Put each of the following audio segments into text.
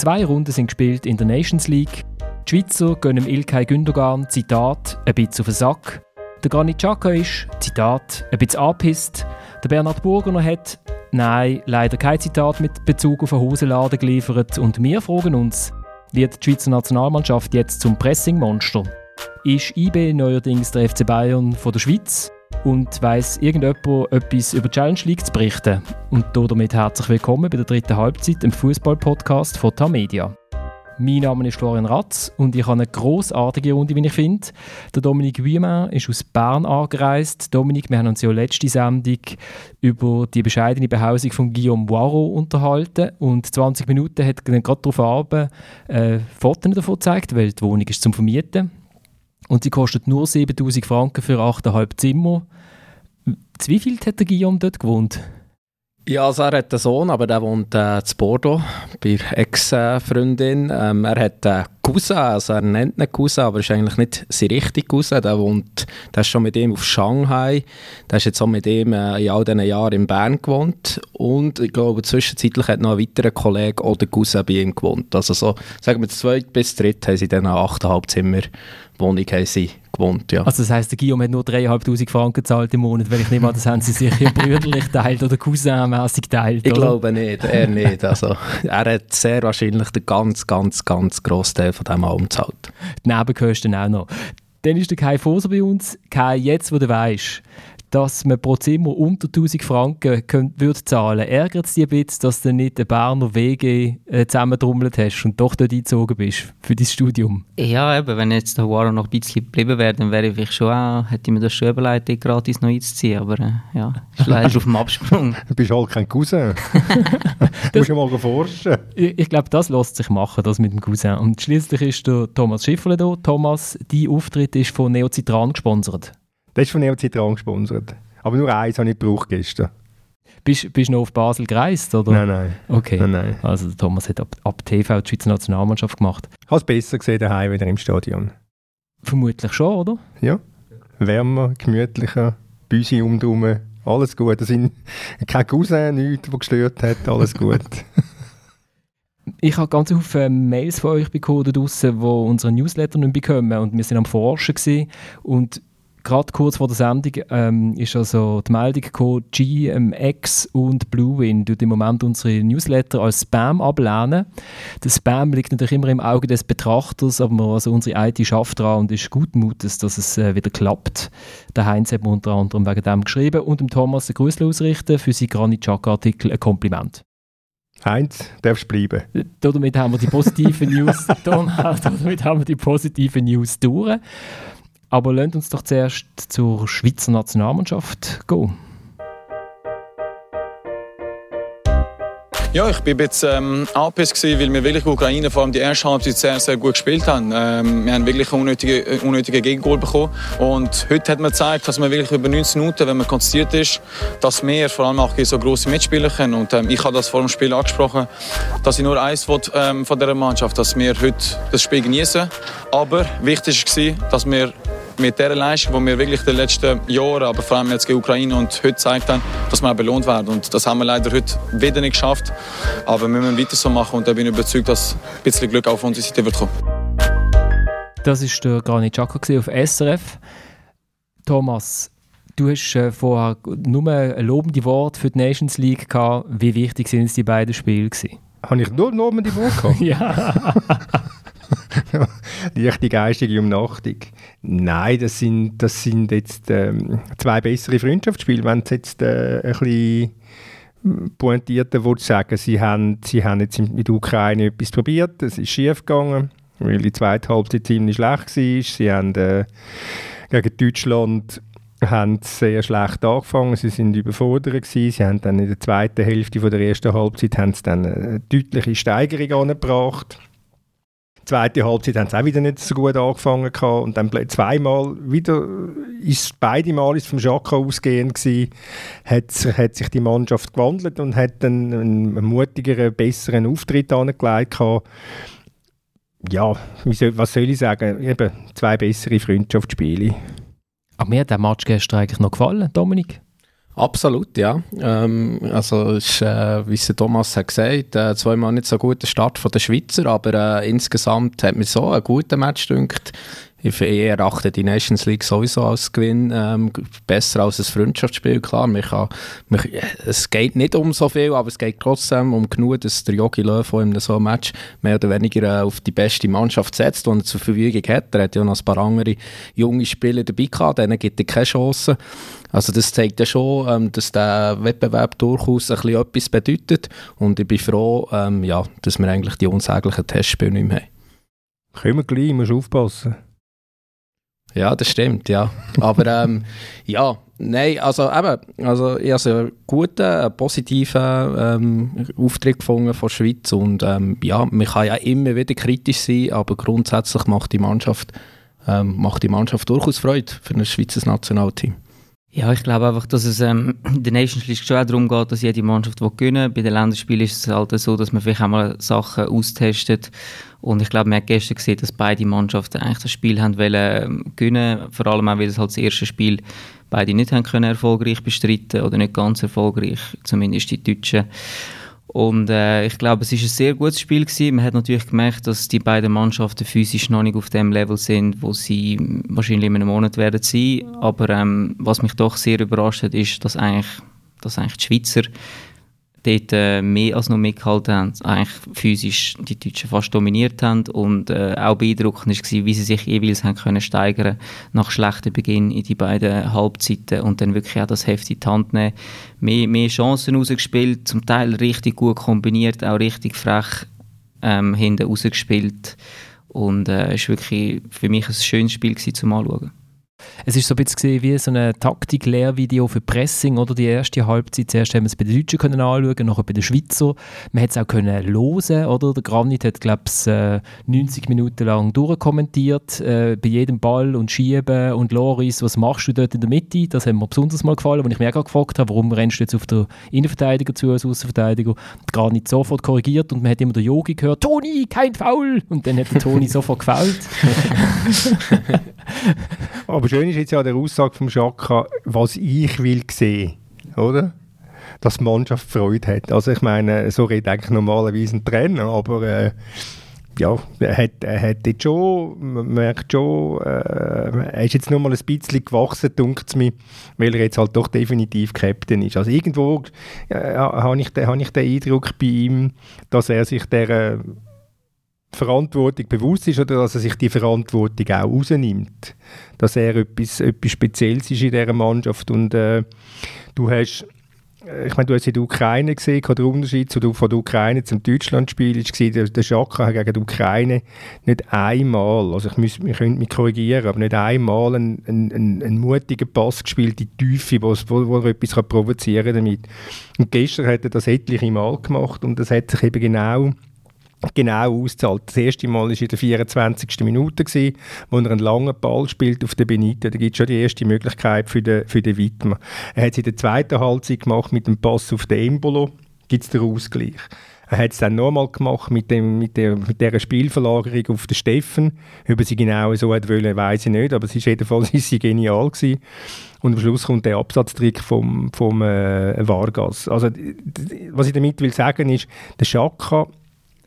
Zwei Runden sind gespielt in der Nations League. Die Schweizer gehen im Ilkay Gündogan, Zitat, ein bisschen auf den Sack. Der Granit Xhaka ist, Zitat, ein bisschen angepisst. Der Bernhard Burgener hat, nein, leider kein Zitat mit Bezug auf einen Hosenladen geliefert. Und wir fragen uns, wird die Schweizer Nationalmannschaft jetzt zum Pressingmonster? Ist IB neuerdings der FC Bayern von der Schweiz? Und weiss irgendjemand etwas über die Challenge League zu berichten? Und damit herzlich willkommen bei der dritten Halbzeit im Fußball-Podcast von Tamedia. Mein Name ist Florian Ratz und ich habe eine großartige Runde, wie ich finde. Der Dominik Wiemann ist aus Bern angereist. Dominik, wir haben uns ja letzte Sendung über die bescheidene Behausung von Guillaume Boireau unterhalten und 20 Minuten hat er gerade darauf Abend äh, Fotos davon gezeigt, weil die Wohnung ist zum Vermieten. Und sie kostet nur 7000 Franken für 8,5 Zimmer. Wie viel hat der Guillaume dort gewohnt? Ja, also er hat einen Sohn, aber der wohnt äh, in Bordeaux bei Ex-Freundin. Ähm, er hat einen Cousin, also er nennt ihn Cousin, aber ist eigentlich nicht sein richtiger Cousin. Der wohnt, der ist schon mit ihm auf Shanghai. Der ist jetzt auch mit ihm äh, in all diesen Jahren in Bern gewohnt. Und ich glaube, zwischenzeitlich hat noch ein weiterer Kollege oder Cousin bei ihm gewohnt. Also so, sagen wir, zweit bis dritt haben sie dann eine 8,5 Zimmer Wohnung haben sie gewohnt, ja. Also das heisst, der Guillaume hat nur 3'500 Franken gezahlt im Monat, weil ich nehme an, das haben sie sich brüderlich teilt oder cousinmässig teilt, Ich glaube nicht, er nicht. Also, er hat sehr wahrscheinlich den ganz, ganz, ganz grossen Teil von diesem Alm gezahlt. Die Nebenkosten auch noch. Dann ist der Kai Foser bei uns. Kai, jetzt wo du weißt, dass man pro Zimmer unter 1000 Franken könnt, würde zahlen Ärgert es dich ein bisschen, dass du nicht den Berner WG äh, zusammentrommelt hast und doch dort eingezogen bist für dein Studium? Ja, eben, wenn jetzt der Waro noch ein bisschen geblieben wäre, dann wäre ich schon auch, hätte ich mir das schon überlegt, gratis noch einzuziehen, aber äh, ja, ist leider auf dem Absprung. Du bist halt kein Cousin. du musst ja mal forschen. Ich, ich glaube, das lässt sich machen, das mit dem Cousin. Und schließlich ist der Thomas Schifferle da. Thomas, dein Auftritt ist von Neocitran gesponsert. Das ist von Neocitran gesponsert. Aber nur eins habe ich gebraucht gestern. Bist du noch auf Basel gereist? Oder? Nein, nein. Okay. Nein, nein. Also der Thomas hat ab, ab TV die Schweizer Nationalmannschaft gemacht. Ich habe es besser gesehen daheim wieder im Stadion. Vermutlich schon, oder? Ja. Wärmer, gemütlicher, Büsi umdrum, alles gut. Da sind kein Cousin, nichts, der gestört hat, alles gut. ich habe ganz viele Mails von euch bekommen draussen, die unseren Newsletter nicht bekommen und wir sind am Forschen gewesen. und gerade kurz vor der Sendung ähm, ist also die Meldung gekommen, GMX und Bluewind tut im Moment unsere Newsletter als Spam ablehnen. Der Spam liegt natürlich immer im Auge des Betrachters, aber also unsere IT schafft daran und ist guten Mutes, dass es äh, wieder klappt. Der Heinz hat mir unter anderem wegen dem geschrieben und dem Thomas ein Grüße ausrichten für seinen Granit Xhaka-Artikel ein Kompliment. Heinz, darfst bleiben. Damit haben wir die positiven News, damit haben wir die positiven News durch. Aber lasst uns doch zuerst zur Schweizer Nationalmannschaft gehen. Ja, ich bin jetzt ähm, angepisst weil wir wirklich Ukraine vor allem die erste Halbzeit sehr, sehr gut gespielt haben. Ähm, wir haben wirklich unnötige, unnötige Gegengol bekommen. Und heute hat man gezeigt, dass man wirklich über 19 Minuten, wenn man konzentriert ist, dass wir vor allem auch so grosse Mitspieler können. Und ähm, ich habe das vor dem Spiel angesprochen, dass ich nur eins will, ähm, von dieser Mannschaft, dass wir heute das Spiel genießen. Aber wichtig war, dass wir mit der Leistung, die wir wirklich in den letzten Jahren, aber vor allem jetzt gegen Ukraine und heute gezeigt haben, dass wir auch belohnt werden. Und das haben wir leider heute wieder nicht geschafft. Aber wir müssen weiter so machen und da bin ich überzeugt, dass ein bisschen Glück auf unsere Seite wird kommen. Das war der Granit Xhaka auf SRF. Thomas, du hast äh, vorher nur ein lobende Wort für die Nations League gehabt. Wie wichtig sind es die beiden Spiele gewesen? Habe ich nur lobende Worte gehabt? ja. Leichte geistige Umnachtung. Nein, das sind, das sind jetzt ähm, zwei bessere Freundschaftsspiele. Wenn es jetzt äh, ein bisschen pointierter würde sagen, sie haben, sie haben jetzt mit der Ukraine etwas probiert, es ist schief gegangen, weil die zweite Halbzeit ziemlich schlecht war. Sie haben äh, gegen Deutschland haben sehr schlecht angefangen, sie sind überfordert gewesen. sie haben dann in der zweiten Hälfte von der ersten Halbzeit haben sie dann eine deutliche Steigerung angebracht zweite Halbzeit haben sie auch wieder nicht so gut angefangen gehabt. und dann zweimal wieder ist beide Mal ist vom Jacques ausgehend gewesen, hat, hat sich die Mannschaft gewandelt und hat dann einen mutigeren, besseren Auftritt angelegt gehabt. Ja, was soll ich sagen? Eben zwei bessere Freundschaftsspiele. Aber mir hat der Match gestern eigentlich noch gefallen, Dominik. Absolut, ja. Ähm, also ist, äh, wie es Thomas hat gesagt, äh, zweimal nicht so guter Start von der Schweizer, aber äh, insgesamt hat mir so einen guten Match gedünkt. Ich, erachte die Nations League sowieso als Gewinn ähm, besser als ein Freundschaftsspiel. Klar, man kann, man, es geht nicht um so viel, aber es geht trotzdem um genug, dass der Jogi Löw in so einem Match mehr oder weniger äh, auf die beste Mannschaft setzt, die er zur Verfügung hat. Er hat ja noch ein paar andere junge Spieler dabei gehabt, denen gibt er keine Chance. Also das zeigt ja schon, ähm, dass der Wettbewerb durchaus ein bisschen etwas bedeutet und ich bin froh, ähm, ja, dass wir eigentlich die unsäglichen Testspiele nicht mehr haben. Können wir gleich, musst aufpassen. Ja, das stimmt, ja. Aber ähm, ja, nein, also eben, also ich habe einen guten, positiven ähm, Auftritt gefunden von der Schweiz und ähm, ja, man kann ja immer wieder kritisch sein, aber grundsätzlich macht die Mannschaft, ähm, macht die Mannschaft durchaus Freude für ein Schweizer Nationalteam. Ja, ich glaube einfach, dass es ähm, in der Nations League schon auch darum geht, dass jede Mannschaft gewinnen will. Bei den Länderspielen ist es halt so, dass man vielleicht auch mal Sachen austestet. Und ich glaube, man hat gestern gesehen, dass beide Mannschaften eigentlich das Spiel haben wollen ähm, gewinnen. Vor allem auch, weil es halt das erste Spiel beide nicht haben können erfolgreich bestreiten oder nicht ganz erfolgreich, zumindest die Deutschen. Und äh, ich glaube, es ist ein sehr gutes Spiel gewesen. Man hat natürlich gemerkt, dass die beiden Mannschaften physisch noch nicht auf dem Level sind, wo sie wahrscheinlich in einem Monat werden sein. Aber ähm, was mich doch sehr überrascht hat, ist, dass eigentlich, dass eigentlich die Schweizer dort äh, mehr als noch mitgehalten haben, eigentlich physisch die Deutschen fast dominiert haben und äh, auch beeindruckend war, wie sie sich jeweils haben können steigern nach schlechtem Beginn in die beiden Halbzeiten und dann wirklich auch das Heft in die Hand nehmen. Mehr, mehr Chancen rausgespielt, zum Teil richtig gut kombiniert, auch richtig frech ähm, hinten rausgespielt und es äh, war wirklich für mich ein schönes Spiel gewesen, zum Anschauen. Es ist so ein bisschen wie so ein Taktik-Lehrvideo für Pressing, oder? Die erste Halbzeit, zuerst haben wir es bei den Deutschen können anschauen, nachher bei den Schweizer. Man hat es auch können hören, oder? Der Granit hat, glaube ich, 90 Minuten lang durchkommentiert, äh, bei jedem Ball und Schieben und Loris, was machst du dort in der Mitte? Das hat mir besonders mal gefallen, als ich mich auch gefragt habe, warum rennst du jetzt auf der Innenverteidiger zu als Außenverteidiger? Granit sofort korrigiert und man hat immer der Yogi gehört, Toni, kein Foul! Und dann hat der Toni sofort gefault. Aber schön ist jetzt ja der Aussage vom Schaka, was ich will sehen, oder? Dass die Mannschaft Freude hat. Also ich meine, so redet eigentlich normalerweise ein Trainer, aber äh, ja, er hat, er hat jetzt schon, man merkt schon, äh, er ist jetzt nur mal ein bisschen gewachsen, denkt es mir, weil er jetzt halt doch definitiv Captain ist. Also irgendwo äh, habe ich, hab ich den Eindruck bei ihm, dass er sich der Verantwortung bewusst ist oder dass er sich die Verantwortung auch rausnimmt. Dass er etwas, etwas Spezielles ist in dieser Mannschaft. Und äh, du hast, äh, ich meine, du hast in der Ukraine gesehen, der Unterschied zu, von der Ukraine zum Deutschlandspiel gesehen, der, der Schaka hat gegen die Ukraine nicht einmal, also ich, muss, ich könnte mich korrigieren, aber nicht einmal einen, einen, einen mutigen Pass gespielt die Tiefe, wo, wo, er etwas provozieren kann. Und gestern hat er das etliche Mal gemacht und das hat sich eben genau genau auszahlt. Das erste Mal war in der 24. Minute, gewesen, wo er einen langen Ball spielt auf den Benito. Da gibt es schon die erste Möglichkeit für den, für den Wittmer. Er hat es in der zweiten Halbzeit gemacht mit dem Pass auf den Embolo. Gibt es den Ausgleich. Er hat es dann nochmal gemacht mit, dem, mit, der, mit dieser Spielverlagerung auf den Steffen. Ob er sie genau so hat wollen, weiß ich nicht, aber es ist jedenfalls genial gewesen. Und am Schluss kommt der Absatztrick vom, vom äh, Vargas. Also, was ich damit will sagen ist, der Schaka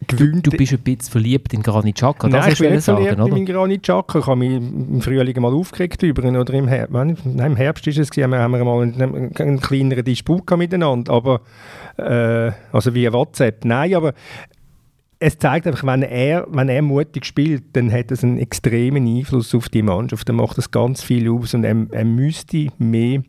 gewöhnt. Du, du, bist ein bisschen verliebt in Granit Xhaka, das Nein, ich bin nicht sagen, verliebt oder? in Granit Xhaka. Ich habe mich im Frühling mal aufgeregt über ihn, oder im Herbst. Nein, im Herbst ist es gewesen, haben wir mal einen, einen kleineren Disput miteinander, aber äh, also via WhatsApp. Nein, aber es zeigt einfach, wenn er, wenn er mutig spielt, dann hat es einen extremen Einfluss auf die Mannschaft. Dann macht das ganz viel aus und er, er müsste mehr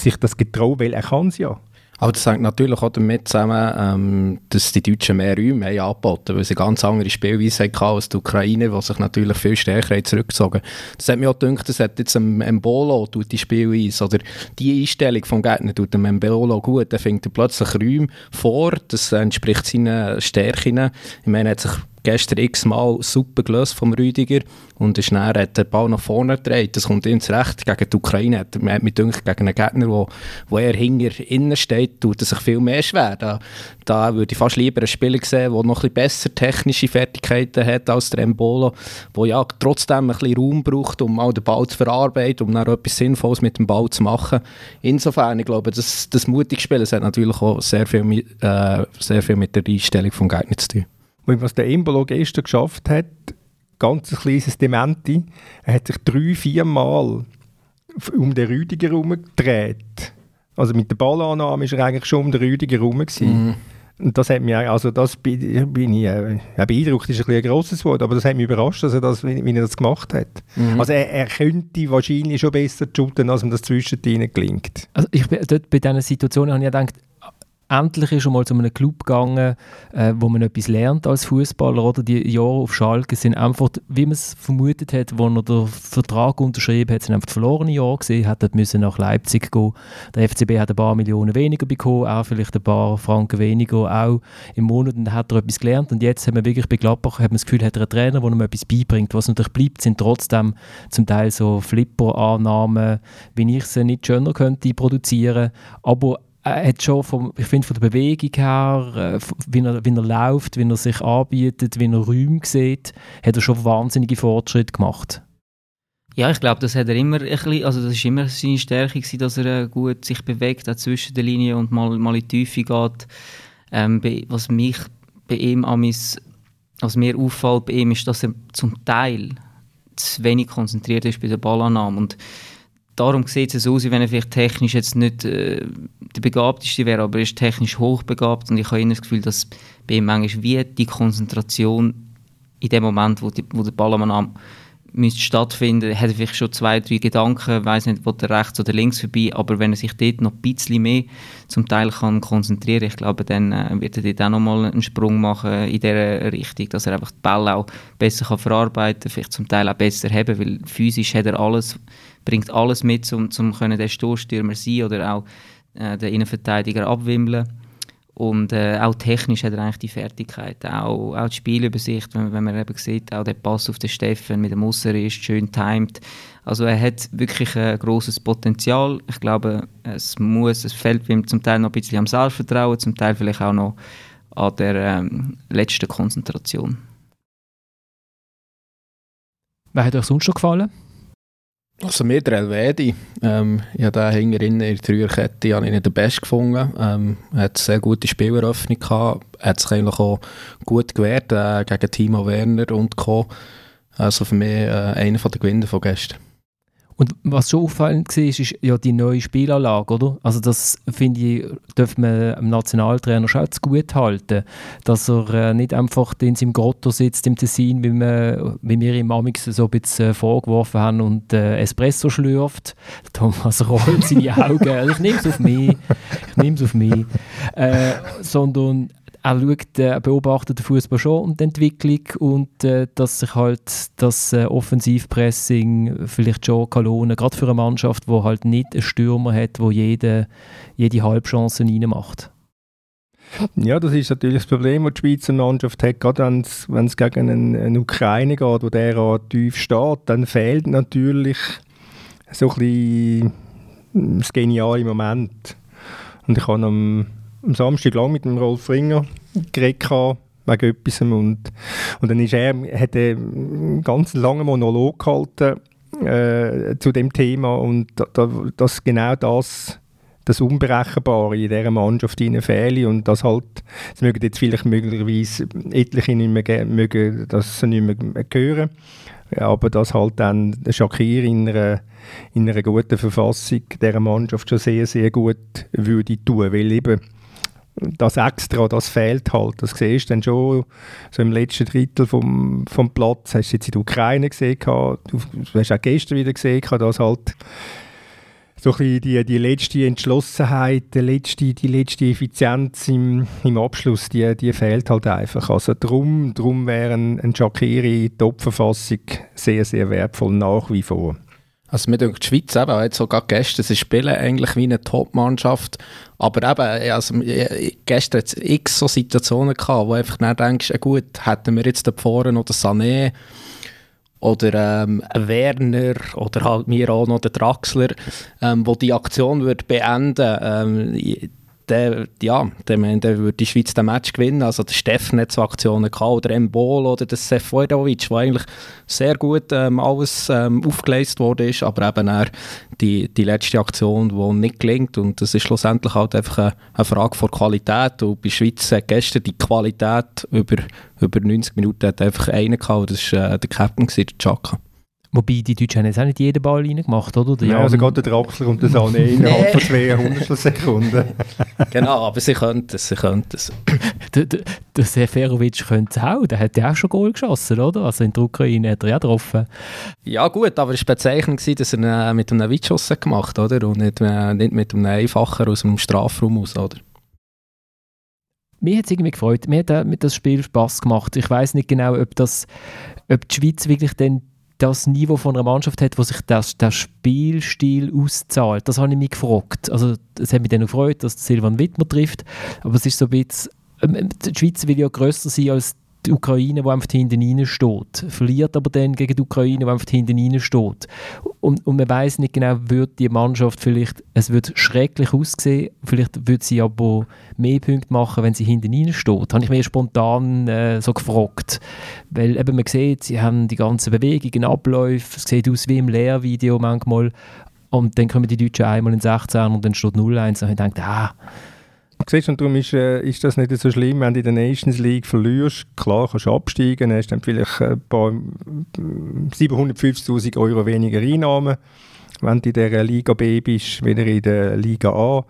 sich das getrauen, weil er kann es ja. Aber das hängt natürlich auch damit zusammen, ähm, dass die Deutschen mehr Räume haben weil sie ganz andere Spielweise hatten als die Ukraine, die sich natürlich viel stärker zurückgezogen Das hat mir auch gedacht, das hat jetzt ein Mbolo tut die Spielweise oder die Einstellung vom Gegner tut dem Mbolo gut. Dann findet er plötzlich Räume vor, das entspricht seinen Stärken. Ich meine, er hat sich gestern x-mal super gelöst vom Rüdiger und ist hat der Ball nach vorne gedreht. Das kommt ihm zurecht. Gegen die Ukraine hat, man gedacht, gegen einen Gegner, wo, wo er hinter innen steht, tut er sich viel mehr schwer. Da, da würde ich fast lieber einen Spieler sehen, der noch ein bisschen besser technische Fertigkeiten hat als der Embolo, der ja trotzdem ein bisschen Raum braucht, um auch den Ball zu verarbeiten, um dann etwas Sinnvolles mit dem Ball zu machen. Insofern, ich glaube, das, das mutige Spielen hat natürlich auch sehr viel, mit, äh, sehr viel mit der Einstellung des Gegners zu tun. Und was der Embolo gestern geschafft hat, ganz ein kleines Dementi. Er hat sich drei, vier Mal um den Rüdiger herumgedreht. Also mit der Ballannahme war er eigentlich schon um den Rüdiger herum. Mhm. Und das hat mich, also das bin, ich, äh, beeindruckt ist ein, ein grosses Wort, aber das hat mich überrascht, dass er das, wie, wie er das gemacht hat. Mhm. Also er, er, könnte wahrscheinlich schon besser shooten, als ihm das zwischen gelingt. Also ich, dort bei diesen Situationen habe ich gedacht, endlich ist schon mal zu einem Club gegangen, äh, wo man etwas lernt als Fußballer. Oder die Jahre auf Schalke sind einfach, wie man es vermutet hat, wo er den Vertrag unterschrieben hat, sind einfach verlorene Jahre gesehen, hat müssen nach Leipzig gehen. Der FCB hat ein paar Millionen weniger bekommen, auch vielleicht ein paar Franken weniger, auch im Monat. Und hat er etwas gelernt. Und jetzt hat man wirklich bei Gladbach hat man das Gefühl, hat er einen Trainer, der ihm etwas beibringt. Was natürlich bleibt, sind trotzdem zum Teil so Flipper-Annahmen, wie ich sie nicht schöner könnte produzieren. Aber er hat schon vom, ich finde von der Bewegung her, äh, wie, er, wie er läuft, wie er sich anbietet, wie er Räume sieht, hat er schon wahnsinnige Fortschritte gemacht. Ja, ich glaube, das hat er immer ein bisschen, also das ist immer seine Stärke gewesen, dass er äh, gut sich bewegt, auch zwischen den Linien und mal, mal in die Tiefe geht. Ähm, was mich bei ihm amis, was mir auffällt bei ihm, ist, dass er zum Teil zu wenig konzentriert ist bei der Ballannahme und darum sieht es aus, wie wenn er vielleicht technisch jetzt nicht äh, der Begabteste wäre, aber er ist technisch hochbegabt und ich habe immer das Gefühl, dass bei ihm manchmal wie die Konzentration in dem Moment, wo, die, wo der Ball am müsste stattfinden, hat er vielleicht schon zwei, drei Gedanken, weiß nicht, wo der rechts oder links vorbei, aber wenn er sich dort noch ein bisschen mehr zum Teil kann konzentrieren, ich glaube, dann äh, wird er dort auch nochmal einen Sprung machen in dieser Richtung, dass er einfach die Ball auch besser kann verarbeiten, vielleicht zum Teil auch besser haben, weil physisch hat er alles, bringt alles mit, um, um können der Stoßstürmer sein oder auch äh, den Innenverteidiger abwimmeln. Und äh, auch technisch hat er eigentlich die Fertigkeit, auch, auch die Spielübersicht, wenn, wenn man eben sieht, auch der Pass auf den Steffen mit dem Musser ist schön timed. Also er hat wirklich ein großes Potenzial. Ich glaube, es muss, es fällt ihm zum Teil noch ein bisschen am Selbstvertrauen, zum Teil vielleicht auch noch an der ähm, letzten Konzentration. Wer hat euch sonst noch gefallen? Also mir der Elvedi, ähm, ich habe den hinterher in der Dreierkette habe ich nicht den Besten gefunden. Ähm, er hat eine sehr gute Spieleröffnung gehabt, hat sich eigentlich auch gut gewehrt äh, gegen Timo Werner und Co. Also für mich äh, einer der Gewinner von gestern. Und was schon auffallend war, ist ja die neue Spielanlage, oder? Also das, finde ich, dürfen wir dem Nationaltrainer schon zu gut halten, dass er äh, nicht einfach in seinem Grotto sitzt im Tessin, wie wir, wie wir ihm Amix so ein bisschen äh, vorgeworfen haben und äh, Espresso schlürft. Thomas rollt seine Augen. Also ich nehme es auf mich. Ich nehme es auf mich. Äh, sondern er schaut, äh, beobachtet den Fußball schon und die Entwicklung und äh, dass sich halt das äh, Offensivpressing vielleicht schon kann lohnen, gerade für eine Mannschaft, die halt nicht einen Stürmer hat, wo jede, jede Halbchance reinmacht. Ja, das ist natürlich das Problem, das die Schweizer Mannschaft hat, gerade wenn es gegen einen, einen Ukraine geht, wo der tief steht, dann fehlt natürlich so ein bisschen das geniale Moment. Und ich habe am am Samstag lang mit dem Rolf Ringer geredet wegen etwas. Und, und dann ist er, hat er einen ganz langen Monolog gehalten äh, zu dem Thema. Und da, da, dass genau das das Unberechenbare in dieser Mannschaft fehlt. Und das halt, das mögen jetzt vielleicht möglicherweise etliche nicht mehr, mögen das nicht mehr hören, aber dass halt dann Shakir in einer, in einer guten Verfassung dieser Mannschaft schon sehr, sehr gut würde tun, weil eben das Extra, das fehlt halt. Das siehst du dann schon so im letzten Drittel vom, vom Platz. Hast du jetzt in der Ukraine gesehen, du, hast auch gestern wieder gesehen, dass halt so ein die, die letzte Entschlossenheit, die letzte, die letzte Effizienz im, im Abschluss, die, die fehlt halt einfach. Also darum, darum wäre ein, ein Shakiri Top-Verfassung sehr, sehr wertvoll nach wie vor. Also mir die Schweiz eben, jetzt sogar gestern, sie spielen eigentlich wie eine Top-Mannschaft, aber eben, also, gestern hat es x so Situationen gehabt, wo einfach dann denkst, ja gut, hätten wir jetzt da vorne oder Sané oder ähm, Werner oder halt mir auch noch der Draxler, ähm, wo die Aktion würde beenden ähm, der, ja, der, der würde die Schweiz den Match gewinnen. Also der Steffen hat so Aktionen gehabt, oder Embol oder der Seferovic, wo eigentlich sehr gut ähm, alles ähm, aufgeleistet wurde, aber eben auch die, die letzte Aktion, die nicht gelingt und das ist schlussendlich halt einfach eine, eine Frage von Qualität und bei Schweiz hat gestern die Qualität über, über 90 Minuten hat einfach einen gehabt, das war äh, der Captain, der Chaka. Wobei die Deutschen haben jetzt auch nicht jeden Ball reingemacht, oder? Der ja, also gerade der Draxler und der Sahne innerhalb von zwei Hundertstelsekunden. genau, aber sie könnten es, sie könnten es. der, der, der Seferovic könnte es auch, der hat ja auch schon Goal geschossen, oder? Also in der Ukraine hat er ja getroffen. Ja gut, aber es war bezeichnend, dass er mit einem Weitschuss gemacht hat, oder? Und nicht, äh, nicht mit einem Einfacher aus dem Strafraum aus, oder? Mir hat es irgendwie gefreut. Mir hat äh, das Spiel Spaß gemacht. Ich weiß nicht genau, ob, das, ob die Schweiz wirklich dann das Niveau von einer Mannschaft hat, wo sich das, der Spielstil auszahlt. Das habe ich mich gefragt. Also es hat mich dann gefreut, dass Silvan Wittmer trifft, aber es ist so ein bisschen, ähm, die Schweiz will ja grösser sein als die Ukraine, die einfach hinten rein steht. Verliert aber dann gegen die Ukraine, die einfach hinten rein steht. Und, und man weiß nicht genau, wird die Mannschaft vielleicht, es wird schrecklich aussehen, vielleicht wird sie aber mehr Punkte machen, wenn sie hinten rein steht. Habe ich mir spontan äh, so gefragt. Weil eben man sieht, sie haben die ganzen Bewegungen, Abläufe, es sieht aus wie im Lehrvideo manchmal. Und dann kommen die Deutschen einmal in 16 und dann steht 0-1 und ich denke, ah, Siehst, und darum ist, äh, ist das nicht so schlimm, wenn du in der Nations League verlierst. Klar, kannst du absteigen, hast dann vielleicht ein paar 750'000 Euro weniger Einnahmen, wenn du in der Liga B bist, wieder in der Liga A.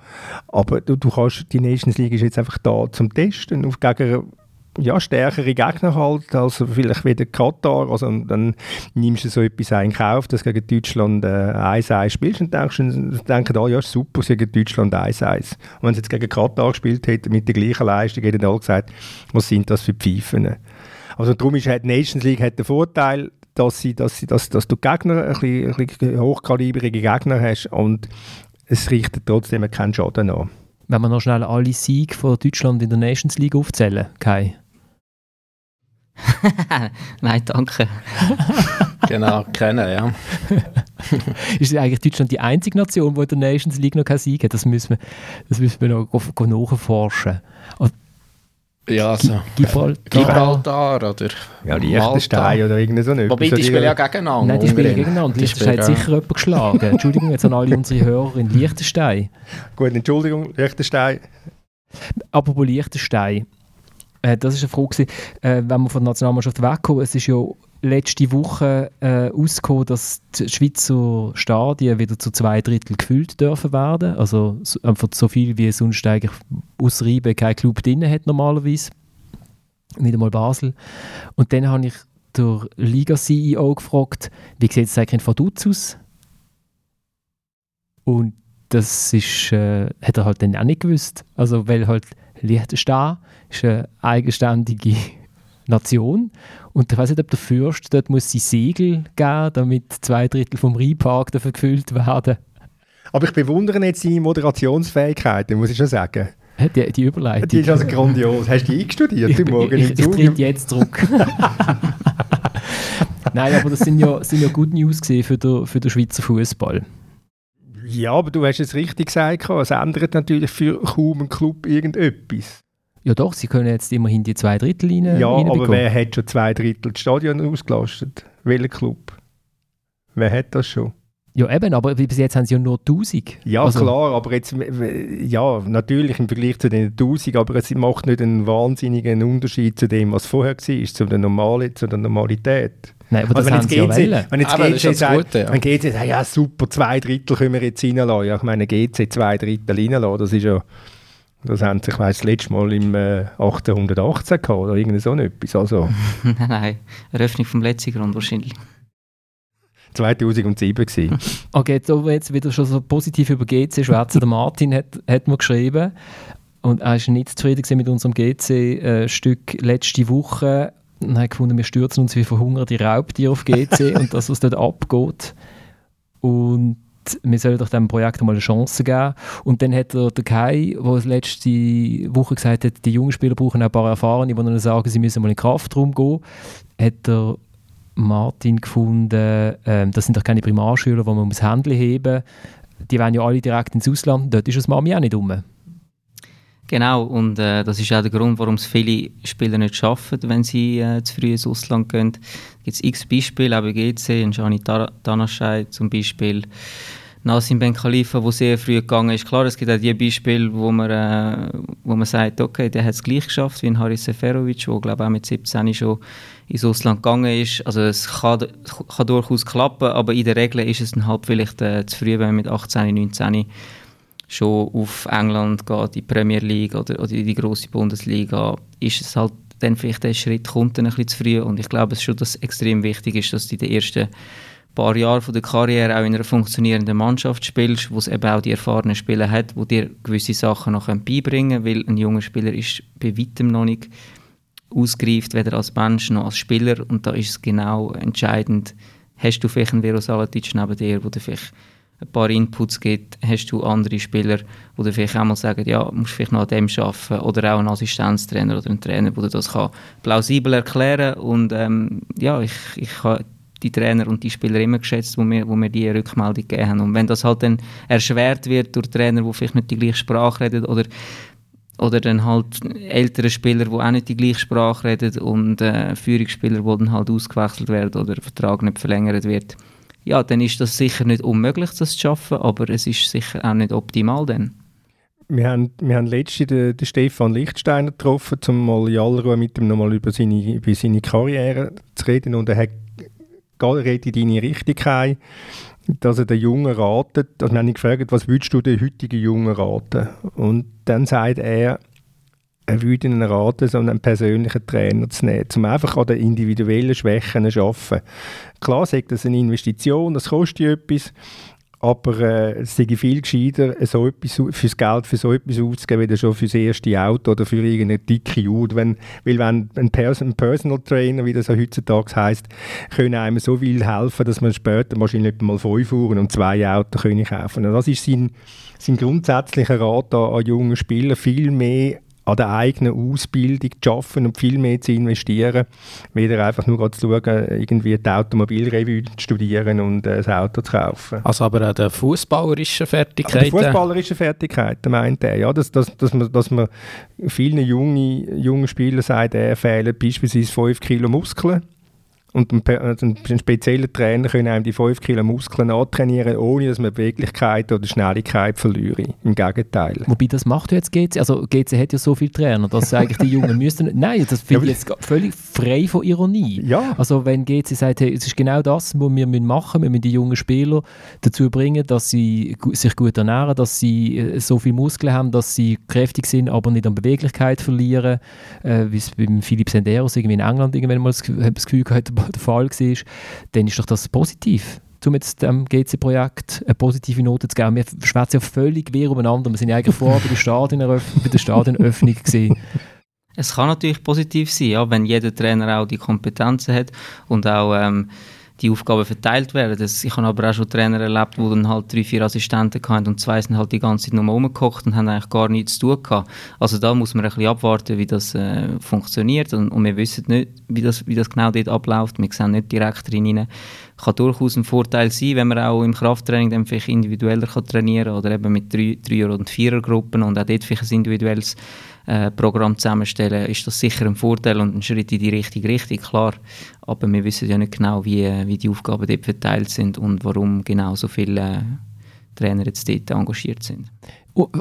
Aber du, du kannst, die Nations League ist jetzt einfach da zum Testen, auf gegen ja, stärkere Gegner halt, als vielleicht wieder Katar. Also, dann nimmst du so etwas in Kauf, dass du gegen Deutschland äh, 1-1 spielst und denkst, denken, ah, ja, super, sie gegen Deutschland 1-1. Und wenn sie jetzt gegen Katar gespielt hätten, mit der gleichen Leistung, hätten alle gesagt, was sind das für Pfeifen? Also darum ist die Nations League hat den Vorteil, dass, sie, dass, sie, dass, dass du Gegner, ein bisschen, ein bisschen hochkalibrige Gegner hast und es richtet trotzdem keinen Schaden an. Wenn wir noch schnell alle Siege von Deutschland in der Nations League aufzählen, Kai? Nein, danke. genau, kennen, ja. ist eigentlich Deutschland die einzige Nation, die in der Nations League noch keinen Sieg hat? Das müssen wir, das müssen wir noch nachforschen. Und ja, also. Gibraltar. Gibraltar oder. Ja, Liechtenstein oder irgendwie so etwas. Wobei, die spielen ja gegeneinander. Nein, die spielen gegeneinander. Liechtenstein hat sicher jemand geschlagen. Entschuldigung jetzt an alle unsere Hörer in Liechtenstein. Gut, Entschuldigung, Liechtenstein. Apropos Liechtenstein. Äh, das ist eine Frage, äh, wenn wir von der Nationalmannschaft wegkommen. Es ist ja letzte Woche äh, ausgekommen, dass die Schweizer Stadien wieder zu zwei Drittel gefüllt dürfen werden. Also so, einfach so viel, wie sonst eigentlich aus Riebe kein Club drin hat normalerweise. Nicht einmal Basel. Und dann habe ich der Liga-CEO gefragt, wie sieht es eigentlich in Vaduz aus? Und das ist, äh, hat er halt dann auch nicht gewusst. Also weil halt Liechtenstein ist eine eigenständige Nation und ich weiß nicht, ob der Fürst dort muss sie Segel geben, damit zwei Drittel vom Rheinpark dafür gefüllt werden. Aber ich bewundere jetzt seine Moderationsfähigkeiten, muss ich schon sagen. Die, die Überleitung. Die ist also grandios. Hast du die eingestudiert ich, morgen ich, ich, ich jetzt zurück. Nein, aber das sind ja, sind ja gute News für den, für den Schweizer Fußball. Ja, aber du hast es richtig gesagt, es ändert natürlich für kaum einen Club irgendetwas. Ja doch, sie können jetzt immerhin die zwei Drittel rein Ja, aber wer hat schon zwei Drittel das Stadion ausgelastet? Welcher Club? Wer hat das schon? Ja eben, aber bis jetzt haben sie ja nur 1000. Ja also, klar, aber jetzt, ja natürlich im Vergleich zu den 1000, aber es macht nicht einen wahnsinnigen Unterschied zu dem, was vorher war, zu der, Normale, zu der Normalität. Nein, aber also das haben sie ja. Wenn jetzt aber GC sagt, Gute, ja. wenn GC sagt, ja super, zwei Drittel können wir jetzt reinlassen. Ja, ich meine, GC zwei Drittel reinlassen, das ist ja, das haben sie, ich weiss, das letzte Mal im äh, 1818 gehabt oder irgendwie so etwas. Also. nein, nein, Eröffnung vom letzten Grund wahrscheinlich. 2007 gewesen. okay, jetzt, wir jetzt wieder schon so positiv über GC schwätzen. Der Martin hat, hat mir geschrieben und er ist nicht zufrieden mit unserem GC-Stück äh, letzte Woche und haben gefunden, wir stürzen uns wie verhungerte Raubtiere auf GC und das, was dort abgeht. und wir sollen doch diesem Projekt mal eine Chance geben. Und dann hat er der Kai, der letzte Woche gesagt hat, die jungen Spieler brauchen auch ein paar Erfahrene, die ihnen sagen, sie müssen mal in den Kraftraum gehen, hat er Martin gefunden, ähm, das sind doch keine Primarschüler, die man das Händchen heben. Die wollen ja alle direkt ins Ausland, dort ist das Mami auch nicht rum. Genau, und äh, das ist auch der Grund, warum es viele Spieler nicht schaffen, wenn sie äh, zu früh ins Ausland gehen. Da gibt es x Beispiele, auch bei GC, in Jani Danaschei zum Beispiel. Nassim Ben Khalifa, der sehr früh gegangen ist. Klar, es gibt auch die Beispiele, wo man, äh, wo man sagt, okay, der hat es gleich geschafft wie Haris Seferovic, der glaube auch mit 17 schon ins Ausland gegangen ist. Also es kann, kann durchaus klappen, aber in der Regel ist es dann halt vielleicht äh, zu früh, wenn man mit 18, 19 schon auf England geht, die Premier League oder, oder die große Bundesliga, ist es halt dann vielleicht der Schritt kommt dann ein bisschen zu früh und ich glaube es schon, dass es extrem wichtig ist, dass du in den ersten paar Jahren von der Karriere auch in einer funktionierenden Mannschaft spielst, wo es eben auch die erfahrenen Spieler hat, wo dir gewisse Sachen noch beibringen können, weil ein junger Spieler ist bei weitem noch nicht ausgereift, weder als Mensch noch als Spieler. Und da ist es genau entscheidend, hast du vielleicht einen Vero Salatic neben dir, wo du vielleicht ein paar Inputs gibt, hast du andere Spieler, die dir vielleicht auch mal sagen, ja, musst vielleicht noch an dem arbeiten? Oder auch ein Assistenztrainer oder ein Trainer, der das kann plausibel erklären und ähm, ja, ich, ich habe die Trainer und die Spieler immer geschätzt, wo mir, wo mir die Rückmeldung gegeben haben und wenn das halt dann erschwert wird durch Trainer, die vielleicht nicht die gleiche Sprache reden oder oder dann halt ältere Spieler, die auch nicht die gleiche Sprache reden und äh, Führungsspieler, die dann halt ausgewechselt werden oder der Vertrag nicht verlängert wird ja, dann ist das sicher nicht unmöglich, das zu schaffen, aber es ist sicher auch nicht optimal dann. Wir haben, wir haben letztens den, den Stefan Lichtsteiner getroffen, um mal in aller Ruhe mit ihm nochmal über seine, über seine Karriere zu reden und er hat gerade in deine Richtung ein, dass er den Jungen ratet, also wir haben ihn gefragt, was würdest du den heutigen Jungen raten? Und dann sagt er, er würde Ihnen raten, so einen persönlichen Trainer zu nehmen, um einfach an den individuellen Schwächen zu arbeiten. Klar sagt das eine Investition, das kostet etwas, aber äh, es ist viel gescheiter, so etwas, fürs Geld für so etwas auszugeben, wie schon für das erste Auto oder für irgendeine dicke Uhr. Wenn, weil wenn ein, Pers ein Personal Trainer, wie das heutzutage heisst, können einem so viel helfen, dass man später wahrscheinlich mal fünf Uhren und zwei Autos kaufen. Und das ist sein, sein grundsätzlicher Rat an, an jungen Spieler, viel mehr an der eigenen Ausbildung zu arbeiten und viel mehr zu investieren, weder einfach nur zu schauen, irgendwie die Automobilrevue zu studieren und äh, ein Auto zu kaufen. Also aber auch der fußballerischen Fertigkeiten? Die fußballerischen Fertigkeiten meint er, ja, dass, dass, dass, man, dass man vielen jungen, jungen Spielern sagt, er fehlen beispielsweise 5 Kilo Muskeln und ein, also ein spezieller Trainer kann einem die 5 Kilo Muskeln antrainieren, ohne dass man Beweglichkeit oder Schnelligkeit verliere. Im Gegenteil. Wobei, das macht jetzt GC. Also GC hat ja so viele Trainer, dass eigentlich die Jungen müssten... Nein, das finde ich jetzt völlig frei von Ironie. Ja. Also wenn GC sagt, hey, es ist genau das, was wir machen müssen, wir müssen die jungen Spieler dazu bringen, dass sie sich gut ernähren, dass sie äh, so viele Muskeln haben, dass sie kräftig sind, aber nicht an Beweglichkeit verlieren, äh, wie es beim Philipp Senderos irgendwie in England irgendwann mal das, das Gefühl gehabt der Fall war, dann ist doch das positiv um jetzt dem GC-Projekt eine positive Note zu geben. Wir schwätzen ja völlig quer umeinander. Wir sind ja eigentlich vorher bei der, Stadioneröffnung, bei der Stadionöffnung gesehen. Es kann natürlich positiv sein, ja, wenn jeder Trainer auch die Kompetenzen hat und auch ähm, die Aufgaben verteilt werden. Das, ich habe aber auch schon Trainer erlebt, wo dann halt drei, vier Assistenten hatten und zwei sind halt die ganze Zeit nur rumgekocht und haben eigentlich gar nichts zu tun gehabt. Also da muss man ein bisschen abwarten, wie das äh, funktioniert und, und, wir wissen nicht, wie das, wie das genau dort abläuft. Wir sehen nicht direkt rein. Kann durchaus ein Vorteil sein, wenn man auch im Krafttraining dann vielleicht individueller kann trainieren kann oder eben mit drei, Dreier- und Vierergruppen und auch dort vielleicht ein individuelles äh, Programm zusammenstellen, ist das sicher ein Vorteil und ein Schritt in die richtige Richtung, klar. Aber wir wissen ja nicht genau, wie, wie die Aufgaben dort verteilt sind und warum genau so viele äh, Trainer jetzt dort engagiert sind.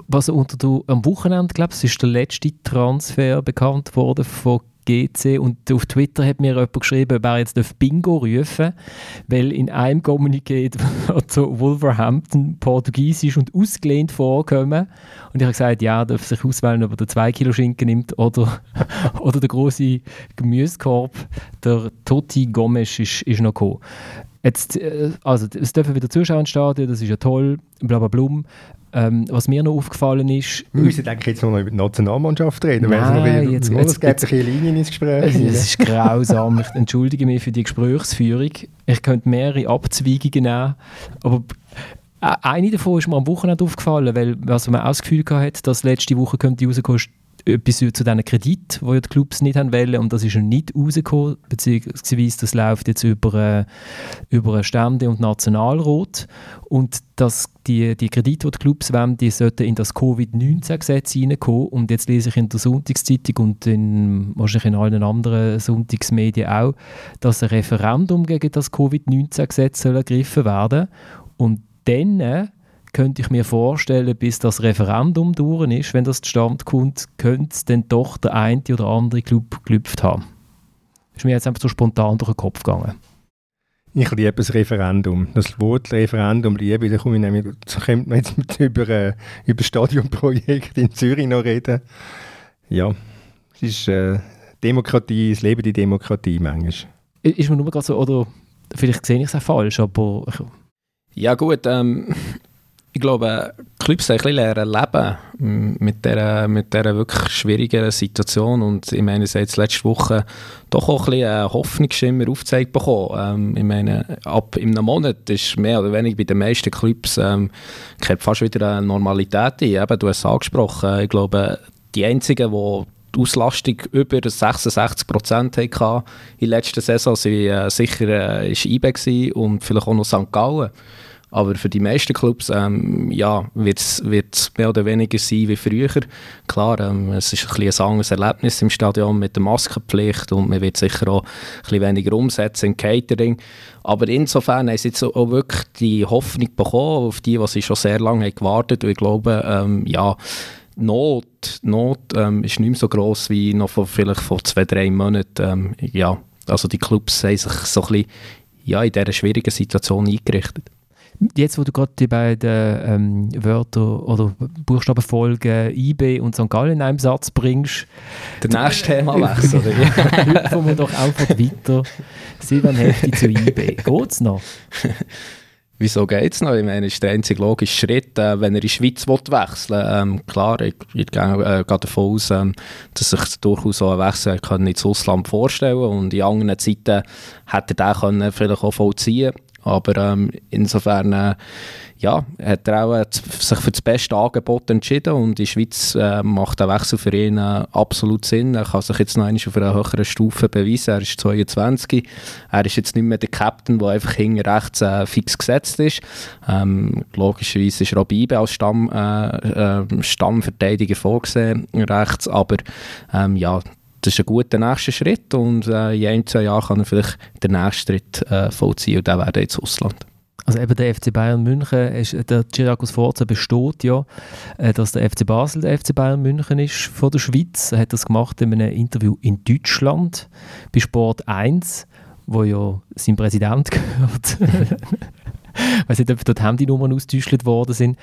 Was unter du, am Wochenende, glaube ich, ist der letzte Transfer bekannt worden von GC und auf Twitter hat mir jemand geschrieben, ob er jetzt Bingo rufen weil in einem Kommuniqué zu Wolverhampton Portugiesisch und ausgelehnt vorkommen und ich habe gesagt, ja, er darf sich auswählen, ob er den 2 Kilo Schinken nimmt oder, oder den grossen Gemüsekorb. Der Totti Gomes ist, ist noch gekommen. Jetzt, äh, also es dürfen wieder Zuschauer ins Stadion, das ist ja toll, bla bla. Ähm, was mir noch aufgefallen ist... Wir müssen eigentlich jetzt noch über die Nationalmannschaft reden. Nein, jetzt, jetzt, jetzt, jetzt, jetzt Linien ins Gespräch. Es ist grausam. Ich entschuldige mich für die Gesprächsführung. Ich könnte mehrere Abzweigungen nehmen, aber eine davon ist mir am Wochenende aufgefallen, weil also man auch das Gefühl hatte, dass letzte Woche könnte rauskommen, etwas zu diesen Kredit, die die Clubs nicht haben wollen und das ist noch nicht rausgekommen, beziehungsweise das läuft jetzt über, äh, über Stände und Nationalrat und dass die, die Kredite, die die Clubs wollen, die sollten in das Covid-19-Gesetz hineinkommen und jetzt lese ich in der Sonntagszeitung und in, wahrscheinlich in allen anderen Sonntagsmedien auch, dass ein Referendum gegen das Covid-19-Gesetz ergriffen werden. Und dann könnte ich mir vorstellen, bis das Referendum durch ist, wenn das zustande kommt, könnte dann doch der eine oder andere Club gelüpft haben. Das ist mir jetzt einfach so spontan durch den Kopf gegangen. Ich liebe das Referendum. Das Wort Referendum liebe ich. Da komme ich nämlich, da könnte man jetzt mit über, äh, über das Stadionprojekt in Zürich noch reden. Ja, es ist äh, Demokratie, es lebe die Demokratie manchmal. Ist mir nur gerade so, oder vielleicht sehe ich es auch falsch, aber... Ja gut, ähm, ich glaube, Clubs haben ein bisschen lernen leben mit dieser, mit dieser wirklich schwierigen Situation und ich meine, es hat letzte Woche doch auch ein bisschen Hoffnungsschimmer aufgezeigt bekommen. Ähm, ich meine, ab in einem Monat ist mehr oder weniger bei den meisten Clubs ähm, fast wieder eine Normalität ein. Eben, du hast es angesprochen, ich glaube, die einzigen, die die Auslastung über 66 Prozent hatten in der letzten Saison, waren äh, sicher äh, ist IBE und vielleicht auch noch St. Gallen. Aber für die meisten Clubs ähm, ja, wird es mehr oder weniger sein wie früher. Klar, ähm, es ist ein, ein anderes Erlebnis im Stadion mit der Maskenpflicht und man wird sicher auch ein bisschen weniger umsetzen im Catering. Aber insofern haben sie jetzt auch wirklich die Hoffnung bekommen, auf die, was sie schon sehr lange haben gewartet haben. Und ich glaube, ähm, ja, Not, Not ähm, ist nicht mehr so gross wie noch vor, vielleicht vor zwei, drei Monaten. Ähm, ja, also die Clubs haben sich so ein bisschen ja, in dieser schwierigen Situation eingerichtet. Jetzt, wo du gerade die beiden ähm, Wörter oder Buchstabenfolgen IB und St. Gallen in einem Satz bringst. Der nächste Thema wechseln. Hüpfen wir doch einfach weiter. Silvan Hefti zu IB. Geht's noch? Wieso geht es noch? Ich meine, ist der einzige logische Schritt, äh, wenn er in die Schweiz wechseln will. Ähm, klar, ich, ich gehe, äh, gehe davon aus, ähm, dass sich durchaus so ein Wechsel kann ins Ausland vorstellen und in anderen Zeiten hätte er den vielleicht auch vollziehen aber ähm, insofern äh, ja, hat er auch äh, sich für das beste Angebot entschieden und der Schweiz äh, macht der Wechsel für ihn äh, absolut Sinn. Er kann sich jetzt noch auf einer höheren Stufe beweisen. Er ist 22. Er ist jetzt nicht mehr der Captain, der einfach hinten rechts äh, fix gesetzt ist. Ähm, logischerweise ist Robibe als Stamm, äh, Stammverteidiger vorgesehen rechts, aber ähm, ja, das ist ein guter nächster Schritt und äh, in ein, zwei Jahren kann er vielleicht den nächsten Schritt äh, vollziehen und der wäre jetzt Ausland. Also eben der FC Bayern München, ist, der Giragus Forza besteht ja, äh, dass der FC Basel der FC Bayern München ist von der Schweiz. Er hat das gemacht in einem Interview in Deutschland bei Sport 1, wo ja sein Präsident gehört. ich weiß nicht, ob dort Handynummern ausgetäuscht worden sind.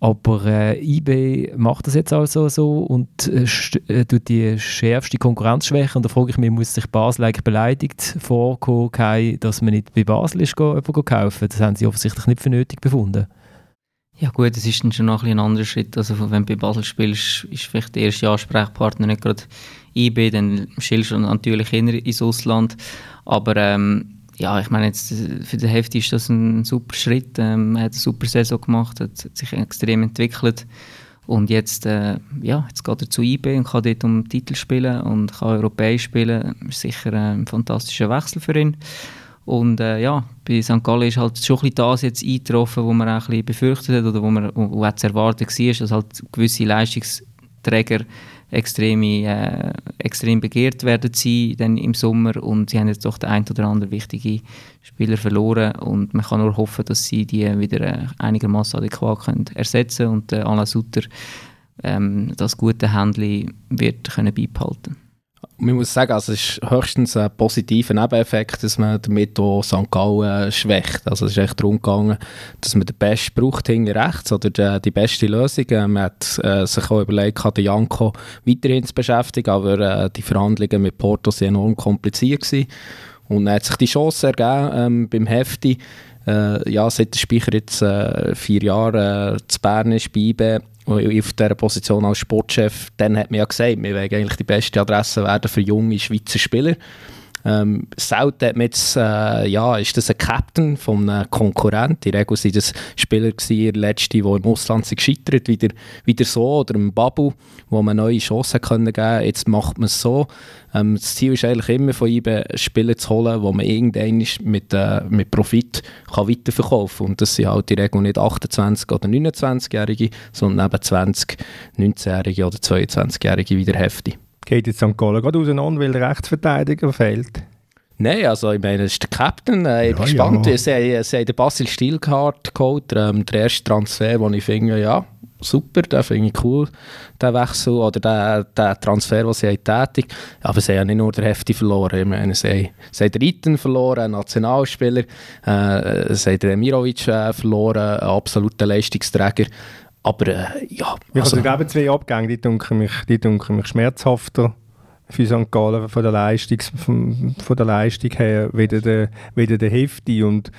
Aber äh, eBay macht das jetzt also so und äh, äh, tut die schärfste Konkurrenzschwäche. Und da frage ich mich, muss sich Basel eigentlich beleidigt vorkommen, dass man nicht bei Basel ist, go, kaufen? Das haben sie offensichtlich nicht für nötig befunden. Ja gut, das ist dann schon noch ein, ein anderer Schritt. Also wenn du bei Basel spielst, ist vielleicht der erste Ansprechpartner nicht gerade IB, dann schillst du natürlich eher ins Ausland. Aber ähm, ja, ich meine, jetzt äh, für die Hälfte ist das ein super Schritt. Ähm, er hat eine super Saison gemacht, hat sich extrem entwickelt. Und jetzt, äh, ja, jetzt geht er zu IB und kann dort um Titel spielen und kann europäisch spielen. Ist sicher ein fantastischer Wechsel für ihn. Und äh, ja, bei St. Gallen ist halt schon ein das jetzt eingetroffen, was man auch ein bisschen befürchtet hat oder wo man zu erwarten war, dass halt gewisse Leistungsträger extrem, äh, extrem begehrt werden sie dann im Sommer und sie haben jetzt doch den ein oder anderen wichtigen Spieler verloren und man kann nur hoffen, dass sie die wieder äh, einigermaßen adäquat können ersetzen und äh, Alain Sutter ähm, das gute Händchen wird können beibehalten man muss sagen, also es ist höchstens ein positiver Nebeneffekt, dass man damit auch St. Gallen äh, schwächt. Also es ist echt darum gegangen, dass man den Besten braucht hinten rechts oder die, die beste Lösung. Äh, man hat äh, sich auch überlegt, den Janko weiterhin zu beschäftigen, aber äh, die Verhandlungen mit Porto waren enorm kompliziert gewesen. Und dann hat sich die Chance ergeben ähm, beim Hefti, äh, ja, seit der Speicher jetzt äh, vier Jahre äh, zu Bern ist, bei IBE, auf dieser Position als Sportchef, dann hat man ja gesagt, wir wollen eigentlich die beste Adresse werden für junge Schweizer Spieler. Ähm, selten hat man äh, ja, ist das ein Captain von einem Konkurrent. In der Regel waren das Spieler, gewesen, der letzte, der im Ausland sind gescheitert wieder, wieder so, oder im Babu, wo man neue Chancen geben Jetzt macht man es so. Ähm, das Ziel ist eigentlich immer von ihm, Spieler zu holen, wo man irgendwann mit, äh, mit Profit kann weiterverkaufen kann. Und das sind halt in der Regel nicht 28- oder 29-Jährige, sondern eben 20-, 19-Jährige oder 22-Jährige wieder Hefte. Geht jetzt St. Gallen gerade auseinander, weil der Rechtsverteidiger fehlt? Nein, also ich meine, das ist der Captain. Äh, ich bin ja, gespannt. Ja. Sie, sie haben den Basil Stilgard geholt, ähm, der erste Transfer, den ich finde, ja, super, den finde ich cool, der Wechsel oder der, der Transfer, den sie haben tätig. Aber sie haben ja nicht nur den Hefti verloren. Ich meine, sie, haben, sie haben den Ritten verloren, einen Nationalspieler, äh, sie haben den Mirovic äh, verloren, einen absoluten Leistungsträger. Aber äh, ja. Also, also eben zwei Abgänge, die dunkeln mich, die dunkeln mich schmerzhafter für St. Gallen von der Leistung, von, von der Leistung her weder der, weder der Hefti und,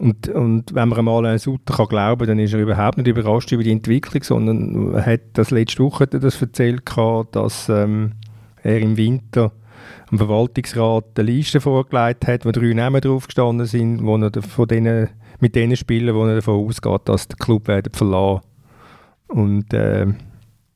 und, und wenn man mal an Sutter kann glauben dann ist er überhaupt nicht überrascht über die Entwicklung, sondern er hat das letzte Woche das erzählt dass ähm, er im Winter am Verwaltungsrat eine Liste vorgelegt hat, wo drei Namen drauf gestanden sind, wo er von denen, mit denen Spielern, wo er davon ausgeht, dass der Club werden verlassen und äh,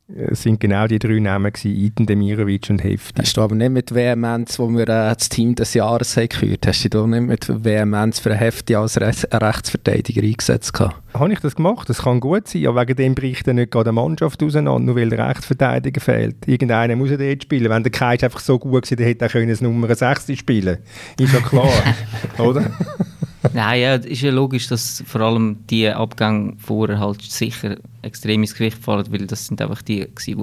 es sind genau die drei Namen gewesen, Iden, Demirovic und Hefti. Hast du aber nicht mit Vehemenz, wo wir äh, das Team des Jahres haben geführt hast du da nicht mit Vehemenz für Hefti als Re Rechtsverteidiger eingesetzt gehabt? Habe ich das gemacht? Das kann gut sein, aber wegen dem bricht dann nicht gerade eine Mannschaft auseinander, nur weil der Rechtsverteidiger fehlt. Irgendeiner muss ja dort spielen. Wenn der Kai einfach so gut gewesen dann hätte er können das Nummer 6 spielen Ist ja klar, oder? Nein, ja, ist ja logisch, dass vor allem die Abgänge vorher halt sicher extrem ins Gewicht fallen, weil das sind einfach die, die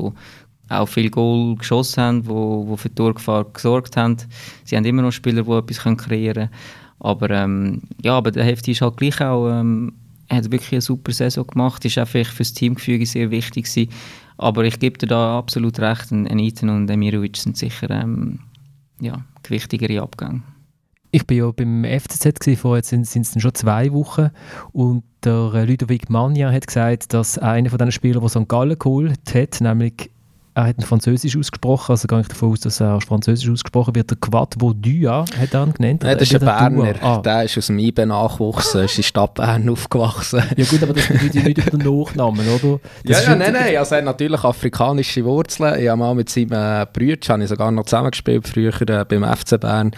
auch viel Goal geschossen haben, wo, wo für die Torgefahr gesorgt haben. Sie haben immer noch Spieler, die etwas kreieren können. Aber ähm, ja, aber der Hefti ist halt gleich auch, ähm, hat wirklich eine super Saison gemacht, ist auch für das Teamgefüge sehr wichtig gewesen. Aber ich gebe dir da absolut recht, ein Ethan und Emirovic sind sicher ähm, ja, gewichtigere Abgänge. Ich war ja beim FCZ, gewesen, vorher sind, sind es schon zwei Wochen. Und der äh, Ludovic Magna hat gesagt, dass einer von den Spielern, der St. Gallen geholt hat, nämlich er hat Französisch ausgesprochen, also gehe ich davon aus, dass er Französisch ausgesprochen wird. Der Quad Vodua hat er ihn genannt. Nein, das ist ein Berner. Ah. Der ist aus dem IBE nachgewachsen, ist in Stadt Bern aufgewachsen. Ja gut, aber das bedeutet ja nicht über den Nachnamen, oder? Das ja, ja, nein, nein, also er hat natürlich afrikanische Wurzeln. Ich habe mal mit seinem äh, Bruder, sogar noch zusammengespielt, früher äh, beim FC Bern.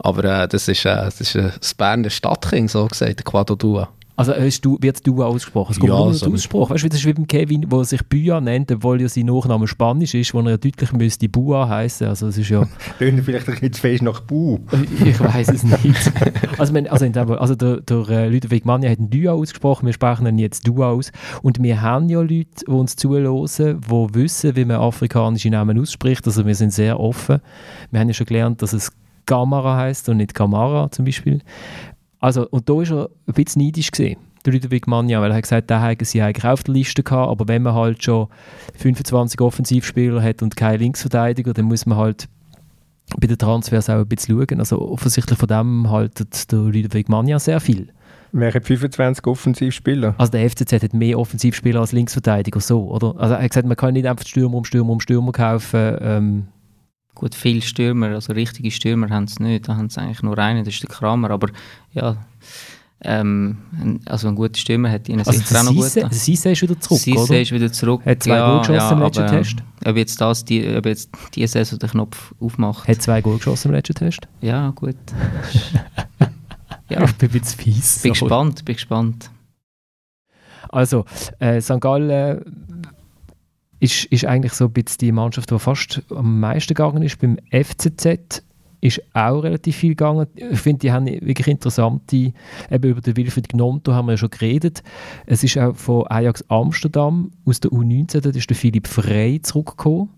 Aber äh, das ist, äh, das ist äh, das Berner Stadtking, so gesagt, der Quadodua. Also hast du, wird du ausgesprochen? Es kommt ja, nur so Aussprache. Weißt du, das ist wie beim Kevin, der sich Bua nennt, obwohl ja sein Nachname Spanisch ist, wo er ja deutlich müsste Bua heißen. Also es ist ja... Tönt vielleicht ein bisschen zu fest nach Bu. ich weiß es nicht. also, man, also, also der, der äh, Ludwig Manja hat ein Dua ausgesprochen, wir sprechen ihn jetzt Dua aus. Und wir haben ja Leute, die uns zuhören, die wissen, wie man afrikanische Namen ausspricht. Also wir sind sehr offen. Wir haben ja schon gelernt, dass es Gamara heißt und nicht Kamara zum Beispiel. Also, und da war er ein bisschen neidisch gesehen, der Ludwig Manja, weil er hat gesagt, da haben sie eigentlich auf der Liste gehabt, aber wenn man halt schon 25 Offensivspieler hat und keinen Linksverteidiger, dann muss man halt bei den Transfers auch ein bisschen schauen. Also offensichtlich von dem haltet der Ludwig Manja sehr viel. Wer hat 25 Offensivspieler? Also der FCZ hat mehr Offensivspieler als Linksverteidiger, so, oder? Also er hat gesagt, man kann nicht einfach Stürmer um Stürmer um Stürmer kaufen. Ähm, Gut, viele Stürmer, also richtige Stürmer haben es nicht. Da haben sie eigentlich nur einen, das ist der Kramer. Aber ja, ähm, also ein guter Stürmer hat ihnen also sicher auch noch gut. Sisse ist wieder zurück, Sisse oder? ist wieder zurück. Hat zwei ja, Goal geschossen ja, im letzten aber, Test. Ob jetzt, das, die, ob jetzt die Saison den Knopf aufmacht. Hat zwei Goal geschossen im letzten Test? Ja, gut. ja. Ich bin ein bisschen fies. Bin gespannt, bin gespannt. Also, äh, St. Gallen ist, ist eigentlich so ein die Mannschaft, die fast am meisten gegangen ist. Beim FCZ ist auch relativ viel gegangen. Ich finde, die haben wirklich interessante, eben über den Wilfried Gnonto haben wir ja schon geredet. Es ist auch von Ajax Amsterdam aus der U19, da ist der Philipp Frey zurückgekommen.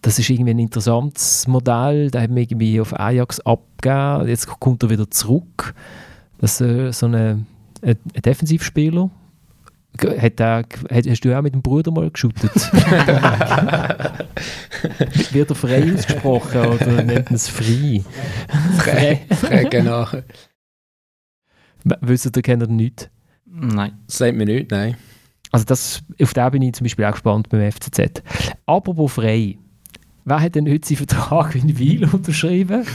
Das ist irgendwie ein interessantes Modell, da haben wir irgendwie auf Ajax abgegeben, jetzt kommt er wieder zurück. Das ist äh, so ein Defensivspieler, hat der, hast du auch mit dem Bruder mal geschootet? Wird er frei ausgesprochen oder nennt man es frei? Frei, frei genau. Wisst ihr, kennt ihr nichts? Nein. Das sagt mir nichts, nein. Also das, auf den bin ich zum Beispiel auch gespannt beim FCZ. Apropos frei. Wer hat denn heute seinen Vertrag in Wiel unterschrieben?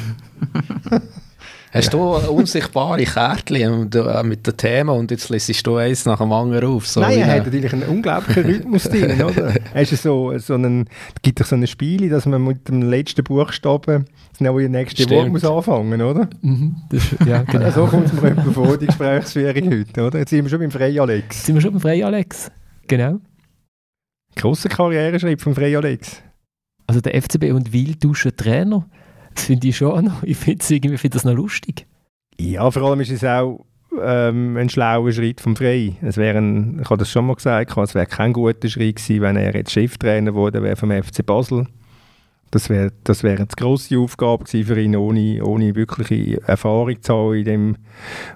Hast du unsichtbare Kärtchen äh, mit dem Thema und jetzt lässt du eins nach dem anderen auf? So Nein, er eine- hat natürlich einen unglaublichen Rhythmus drin, oder? Ist so, so einen, es gibt doch so ein Spiel, dass man mit dem letzten Buchstaben das neue nächste Stimmt. Wort muss anfangen, oder? Mhm, das, ist- ja, genau. So kommt es mir etwa vor, die Gesprächsführung heute, oder? Jetzt sind wir schon beim Frey Alex. Jetzt sind wir schon beim Frei, Alex. Genau. Grosser Karriereschritt vom Frey Alex. Also der FCB und Wiel tauschen Trainer. Das finde ich schon noch, ich finde find das noch lustig. Ja, vor allem ist es auch ähm, ein schlauer Schritt vom Frey. Es wäre ein, ich habe das schon mal gesagt, es wäre kein guter Schritt gewesen, wenn er jetzt Cheftrainer wurde wäre vom FC Basel. Das wäre das wäre eine grosse Aufgabe gewesen für ihn, ohne, ohne wirkliche Erfahrung zu haben in dem,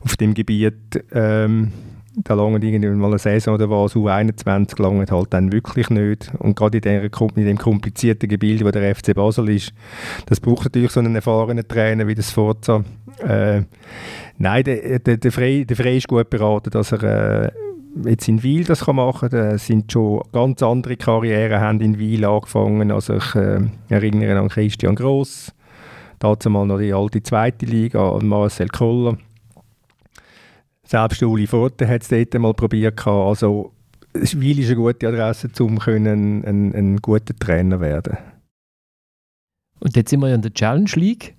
auf dem Gebiet. Ähm, da lange irgendwann mal eine Saison oder was, U21 lange halt dann wirklich nicht. Und gerade in, der, in dem komplizierten Gebilde, wo der FC Basel ist, das braucht natürlich so einen erfahrenen Trainer wie das Forza. Äh, nein, der, der, der, Frey, der Frey ist gut beraten, dass er äh, jetzt in Wiel das kann machen kann. Da sind schon ganz andere Karrieren haben in Wiel angefangen. Also ich äh, erinnere an Christian Gross, dazu mal noch die alte zweite Liga, an Marcel Koller. Selbst Uli Forte hat es dort mal probiert. Also Wiel ist eine gute Adresse, um ein, ein guter Trainer werden. Und jetzt sind wir ja in der Challenge League.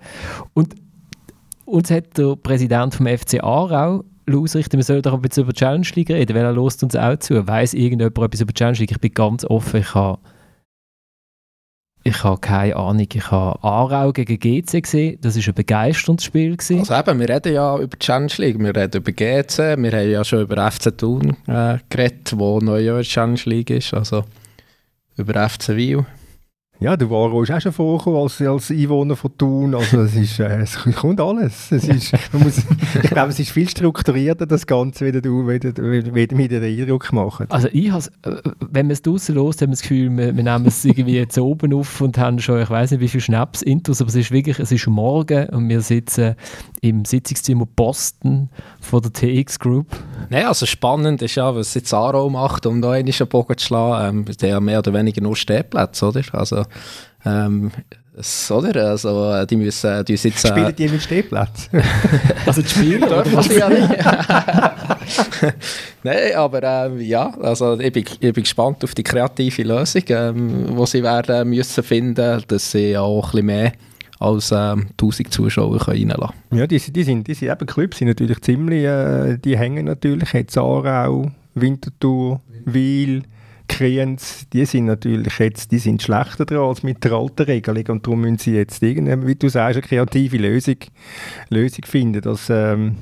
Und uns hat der Präsident vom FC Aarau ausrichten, wir sollen doch ein bisschen über die Challenge League reden, weil er lost uns auch zu. Weiss irgendjemand etwas über die Challenge League? Ich bin ganz offen, ich habe ich habe keine Ahnung. Ich habe Aarau gegen GC gesehen, das war ein begeisterndes Spiel. Also eben, wir reden ja über die Challenge League, wir reden über GC, wir haben ja schon über FC Thun äh, geredet, wo neu Challenge League ist, also über FC Wiel. Ja, der Varo ist auch schon vorgekommen als, als Einwohner von Thun. Also es, ist, äh, es kommt alles. Es ist, man muss, ich glaube, es ist viel strukturierter, das Ganze, wie du wie, wie, wie mir den Eindruck machen. Also ich has, äh, wenn man es draußen los, haben wir das Gefühl, wir, wir nehmen es irgendwie jetzt oben auf und haben schon, ich weiß nicht wie viel Schnaps intus, aber es ist wirklich, es ist morgen und wir sitzen im Sitzungszimmer Boston von der TX Group. Nein, also spannend ist ja, was jetzt Aro macht, um da einen Bogen zu schlagen. Ähm, der hat mehr oder weniger nur Stehplätze, oder? Also, ähm, oder? Also, die müssen, die sitzen... Spielen die mit Stehplatz? Also die Spieler, oder Dürfen sie ja nicht. Nein, aber ähm, ja, also ich bin, ich bin gespannt auf die kreative Lösung, ähm, die sie werden müssen finden, dass sie auch ein bisschen mehr als ähm, 1000 Zuschauer können reinlassen ja, die, die sind, die sind eben Clubs sind natürlich ziemlich, äh, die hängen natürlich, jetzt Aarau, Winterthur, Wiel, Kriens, die sind natürlich jetzt, die sind schlechter dran als mit der alten Regelung und darum müssen sie jetzt irgendwie, wie du sagst, eine kreative Lösung, Lösung finden, dass, ähm,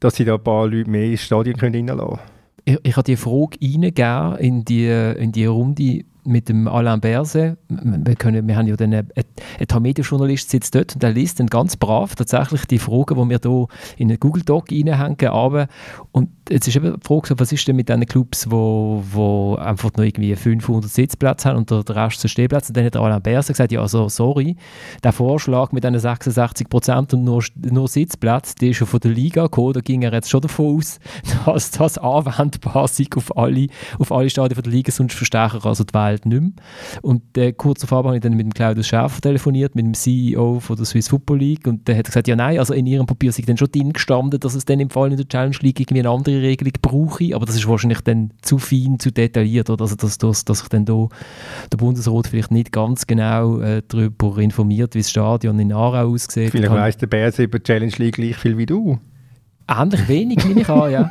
dass sie da ein paar Leute mehr ins Stadion können reinlassen können. Ich, ich habe die Frage reingegeben in die, in die Runde mit dem Alain Berse. Wir, können, wir haben ja einen, einen Tamedia-Journalist sitzt dort und der liest dann ganz brav tatsächlich die Fragen, die wir hier in einen Google Doc reinhängen, aber und jetzt ist eben die Frage, was ist denn mit diesen Clubs, wo, wo einfach nur irgendwie 500 Sitzplätze haben und der Rest sind Stehplätze? Und dann hat Alain Berse gesagt, ja also sorry, der Vorschlag mit diesen 66 Prozent und nur, nur Sitzplätze, der ist schon von der Liga gekommen, da ging er jetzt schon davon aus, dass das anwendbar sei auf alle, auf alle Stadien der Liga, sonst verstärken also die Welt nicht mehr. Und äh, kurz darauf habe ich dann mit dem Claudius Schäfer telefoniert, mit dem CEO von der Swiss Football League und der hat gesagt, ja nein, also in ihrem Papier sei dann schon drin gestanden, dass es dann im Fall in der Challenge League irgendwie eine andere Regelung brauche, aber das ist wahrscheinlich dann zu fein, zu detailliert, oder? Also dass, dass, dass sich dann da der Bundesrat vielleicht nicht ganz genau äh, darüber informiert, wie das Stadion in Aarau aussieht. Vielleicht weiss der Bärse über die Challenge League gleich viel wie du. Ähnlich wenig, nehme ich an, ja.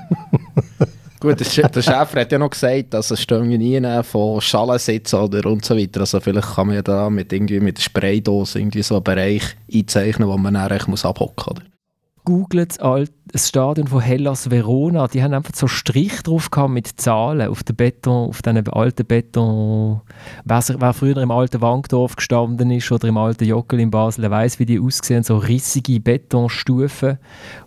Gut, der, der Chef hat ja noch gesagt, dass es stehen nie von Schalensitz oder und so weiter. Also vielleicht kann man ja da mit, irgendwie mit Spraydose irgendwie so einen Bereich einzeichnen, wo man dann muss abhocken muss. googelt das, Stadion von Hellas Verona. Die haben einfach so Strich drauf mit Zahlen auf den Beton, auf diesen alten Beton. Wer, früher im alten Wankdorf gestanden ist oder im alten Jockel in Basel, der weiß, wie die aussehen. So rissige Betonstufen.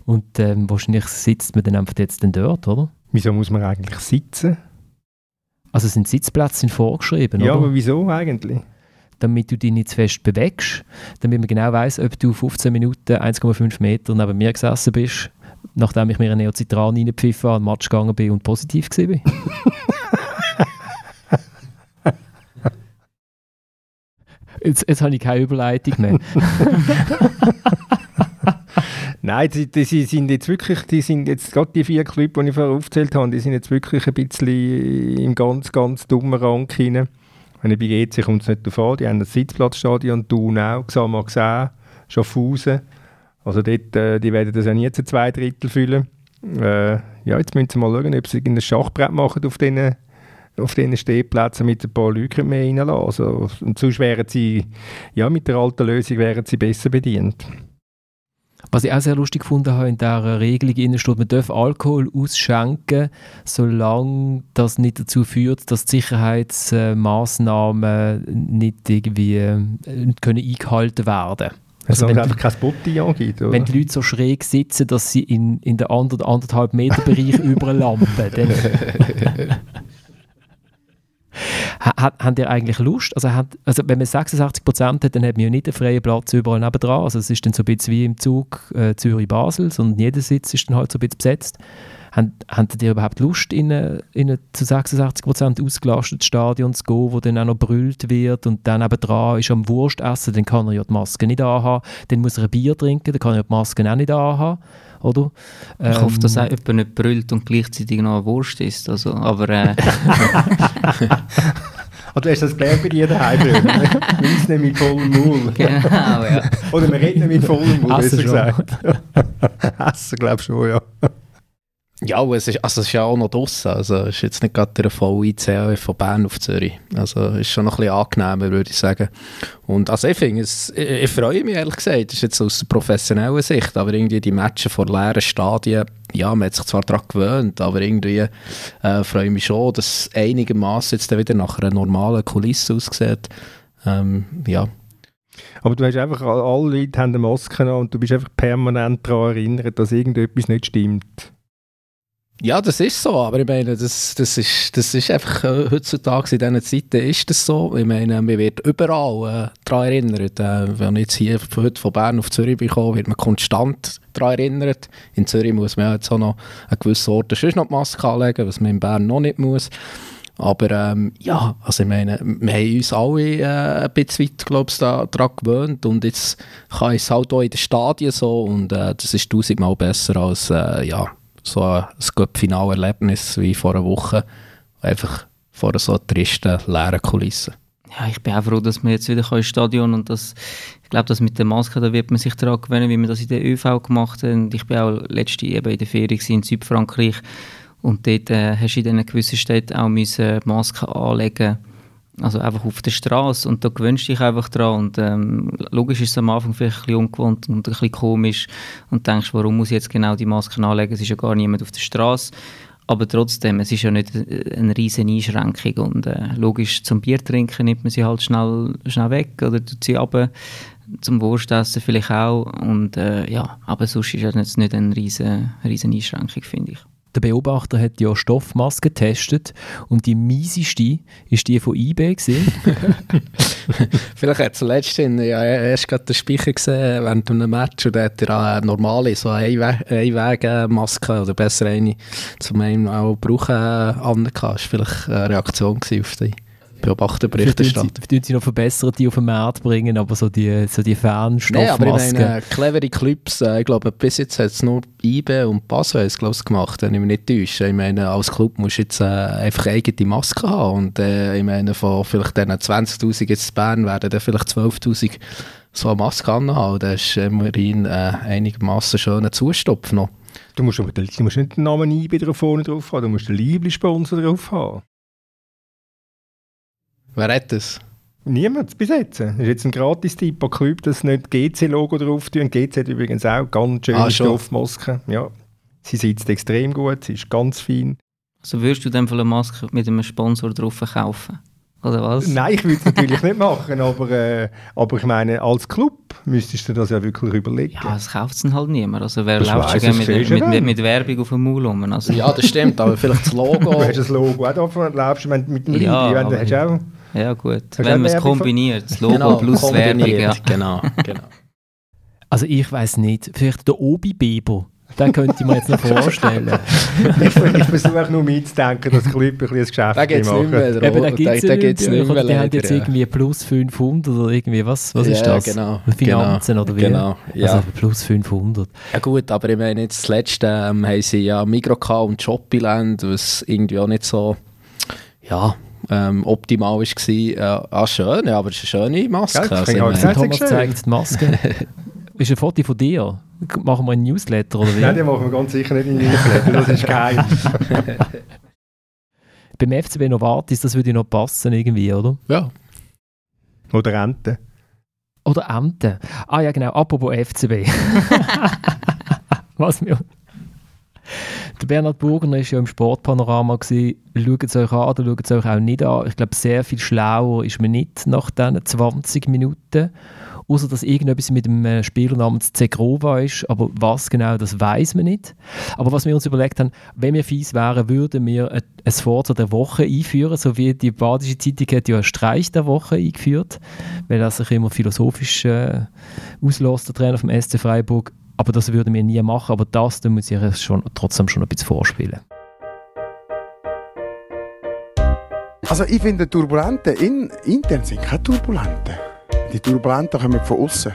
Und ähm, wahrscheinlich sitzt man dann einfach jetzt dort, oder? Wieso muss man eigentlich sitzen? Also sind Sitzplätze sind vorgeschrieben, Ja, oder? aber wieso eigentlich? damit du dich nicht zu fest bewegst, damit man genau weiß, ob du 15 Minuten 1,5 Meter neben mir gesessen bist, nachdem ich mir einen Neocitran reingepfiffen habe, an den Match gegangen bin und positiv war. jetzt, jetzt habe ich keine Überleitung mehr. Nein, die, die, die, sind jetzt wirklich, die sind jetzt gerade die vier Clubs, die ich vorher aufgezählt habe, die sind jetzt wirklich ein bisschen im ganz, ganz dummen Rang hinein. Wenn ich bei GC kommt es nicht davon, die haben ein Sitzplatzstadion, Thun auch, Xamar gesehen, Schaffhausen. Also dort, äh, die werden das ja nie zu zwei Drittel füllen. Äh, ja, jetzt müssen sie mal schauen, ob sie ein Schachbrett machen auf diesen auf diesen Stehplätzen mit ein paar Leuten mehr reinlassen. Also, und sonst wären sie, ja, mit der alten Lösung wären sie besser bedient. Was ich auch sehr lustig gefunden habe, in dieser Regelung steht, man darf Alkohol ausschenken, solange das nicht dazu führt, dass die Sicherheitsmaßnahmen nicht irgendwie äh, können eingehalten werden also, also wenn einfach kein Bottillon gibt, oder? Wenn die Leute so schräg sitzen, dass sie in, in den anderthalb Meter Bereich überlampen, dann Hat, habt ihr eigentlich Lust? Also, hat, also wenn man 86 Prozent hat, dann hat man ja nicht einen freien Platz überall nebendran. Also es ist dann so ein bisschen wie im Zug äh, Zürich-Basel, sondern jeder Sitz ist dann halt so ein bisschen besetzt. Habt ihr überhaupt Lust, in ein, in ein zu 86 Prozent ausgelastetes Stadion zu gehen, wo dann auch noch brüllt wird und dann dran ist am Wurst essen, dann kann er ja die Maske nicht anhaben. Dann muss er ein Bier trinken, dann kann er ja die Maske auch nicht anhaben oder? Ähm, ich hoffe, dass ähm, auch jemand nicht brüllt und gleichzeitig noch eine Wurst isst. Also, aber, äh, du hast das gelernt bei dir daheim, Wir essen nicht mit vollem Maul. Genau, ja. Oder wir reden nicht mit vollem Maul, besser gesagt. Essen, glaube ich schon, ja. Ja, es ist, also es ist ja auch noch draussen. Also es ist jetzt nicht gerade der volle ICE von Bern auf Zürich. Also es ist schon noch ein bisschen angenehmer, würde ich sagen. Und also ich finde, ich, ich freue mich ehrlich gesagt, das ist jetzt aus der professionellen Sicht, aber irgendwie die Matches vor leeren Stadien, ja, man hat sich zwar daran gewöhnt, aber irgendwie äh, freue ich mich schon, dass es einigermaßen jetzt wieder nach einer normalen Kulisse aussieht. Ähm, ja, aber du hast einfach, alle Leute haben eine Maske und du bist einfach permanent daran erinnert, dass irgendetwas nicht stimmt. Ja, das ist so, aber ich meine, das, das, ist, das ist einfach äh, heutzutage in diesen Zeiten ist das so. Ich meine, man wird überall äh, daran erinnert. Äh, wenn ich jetzt hier von, heute von Bern auf Zürich bin, wird man konstant daran erinnert. In Zürich muss man jetzt auch noch an gewissen Orten noch die Maske anlegen, was man in Bern noch nicht muss. Aber ähm, ja, also ich meine, wir haben uns alle äh, ein bisschen weit, glaube ich, da, daran gewöhnt und jetzt kann ich es halt auch in den Stadien so und äh, das ist tausendmal besser als, äh, ja, so ein, ein Finale-Erlebnis wie vor einer Woche. Einfach vor so einer tristen, leeren Kulisse. Ja, ich bin auch froh, dass wir jetzt wieder ins Stadion und das, ich glaube, dass mit der Maske, da wird man sich daran gewöhnen, wie wir das in der ÖV gemacht haben. Ich bin auch letzte eben in der Ferien in Südfrankreich und dort äh, hast du in diesen gewissen Städten auch müssen Masken anlegen also einfach auf der Straße und da gewöhnst du dich einfach dran und ähm, logisch ist es am Anfang vielleicht ein bisschen ungewohnt und ein bisschen komisch und denkst, warum muss ich jetzt genau die Masken anlegen, es ist ja gar niemand auf der Straße, aber trotzdem, es ist ja nicht eine riesige Einschränkung und äh, logisch, zum Bier trinken nimmt man sie halt schnell, schnell weg oder tut sie runter, zum Wurstessen vielleicht auch und äh, ja, aber sonst ist es nicht eine riesige Einschränkung, finde ich der Beobachter hat ja Stoffmasken getestet und die mieseste ist die von eBay Vielleicht hat zuletzt in, ja, erst gerade den Speicher gesehen während einem Match und hat er eine normale, so Einwegmaske oder besser eine zum einen auch brauchen, äh, angehabt. Das war vielleicht eine Reaktion auf die Beobachterberichterstattung. Vielleicht sie noch verbessert, die auf den Markt bringen, aber so die, so die Fernstoffmasken. Nein, aber ich meine, clevere Clips, äh, ich glaube, bis jetzt hat es nur IBE und Basel gemacht, wenn ich mich nicht täusche. Ich meine, als Club musst du jetzt äh, einfach eigene Maske haben und äh, ich meine, von vielleicht diesen 20'000 jetzt in Bern werden dann vielleicht 12'000 so eine Maske anhaben. Das ist immerhin äh, einigermaßen schöner Zustopf noch. Du musst, aber, du musst nicht den Namen IBE drauf haben, du musst den Lieblingssponsor drauf haben. Wer hat das? Niemand bis jetzt. Das ist jetzt ein Gratis-Tipp an Club, dass nicht GC-Logo drauf tun. GC hat übrigens auch ganz schöne ah, Stoffmaske. Ja. Sie sitzt extrem gut, sie ist ganz fein. Also würdest du dann eine Maske mit einem Sponsor drauf verkaufen? Oder was? Nein, ich würde es natürlich nicht machen, aber, äh, aber ich meine, als Club müsstest du das ja wirklich überlegen. Ja, es kauft es dann halt niemand. Also wer läuft schon mit, mit, mit, mit, Werbung auf dem Maul rum? Also. Ja, das stimmt, aber vielleicht das Logo. du hast das Logo auch davon, läufst du mit dem ja, Lied, hast auch... Ja gut, hast wenn man es kombiniert, das Logo genau, plus Werbung. Ja. Genau, genau. Also ich weiß nicht, vielleicht der Obi-Beber den könnte ich mir jetzt noch vorstellen. ich, ich versuche nur mitzudenken, dass Club ein bisschen ein Geschäft Da gibt es nicht mehr. Eben, da gibt es nicht gibt's mehr. nicht mehr Die haben jetzt irgendwie plus 500 oder irgendwie, was, was ist Ja, das? genau, Finanzen genau, oder wie? genau, ja. Also plus 500. Ja gut, aber ich meine, jetzt das letzte ähm, haben sie ja Migros und Shoppiland, was irgendwie auch nicht so ja, ähm, optimal war. Äh, ah, schön, ja, aber es ist eine schöne Maske. Gell, das Also, ich sagen. Thomas zeigt die Maske. ist ein Foto von dir? Machen wir ein Newsletter oder wie? Nein, die machen wir ganz sicher nicht in Newsletter, das ist geil. Beim FCB Novartis, das würde noch passen irgendwie, oder? ja. Oder Ente. Oder Ente. Ah ja, genau. Apropos FCB. Was mir... Der Bernhard Burgener war ja im Sportpanorama. Schaut es euch an oder schaut es euch auch nicht an. Ich glaube, sehr viel schlauer ist man nicht nach diesen 20 Minuten. Außer dass irgendetwas mit dem äh, Spieler namens Zegrova ist. Aber was genau, das weiß man nicht. Aber was wir uns überlegt haben, wenn wir fies wären, würden wir ein, ein der Woche einführen. So wie die Badische Zeitung hat ja einen Streich der Woche eingeführt, weil er sich immer philosophisch äh, auslässt, der Trainer vom SC Freiburg. Aber das würden wir nie machen. Aber das, da muss ich euch schon, trotzdem schon ein bisschen vorspielen. Also ich finde Turbulente in, intern sind keine Turbulente. Die Turbulenten kommen von außen.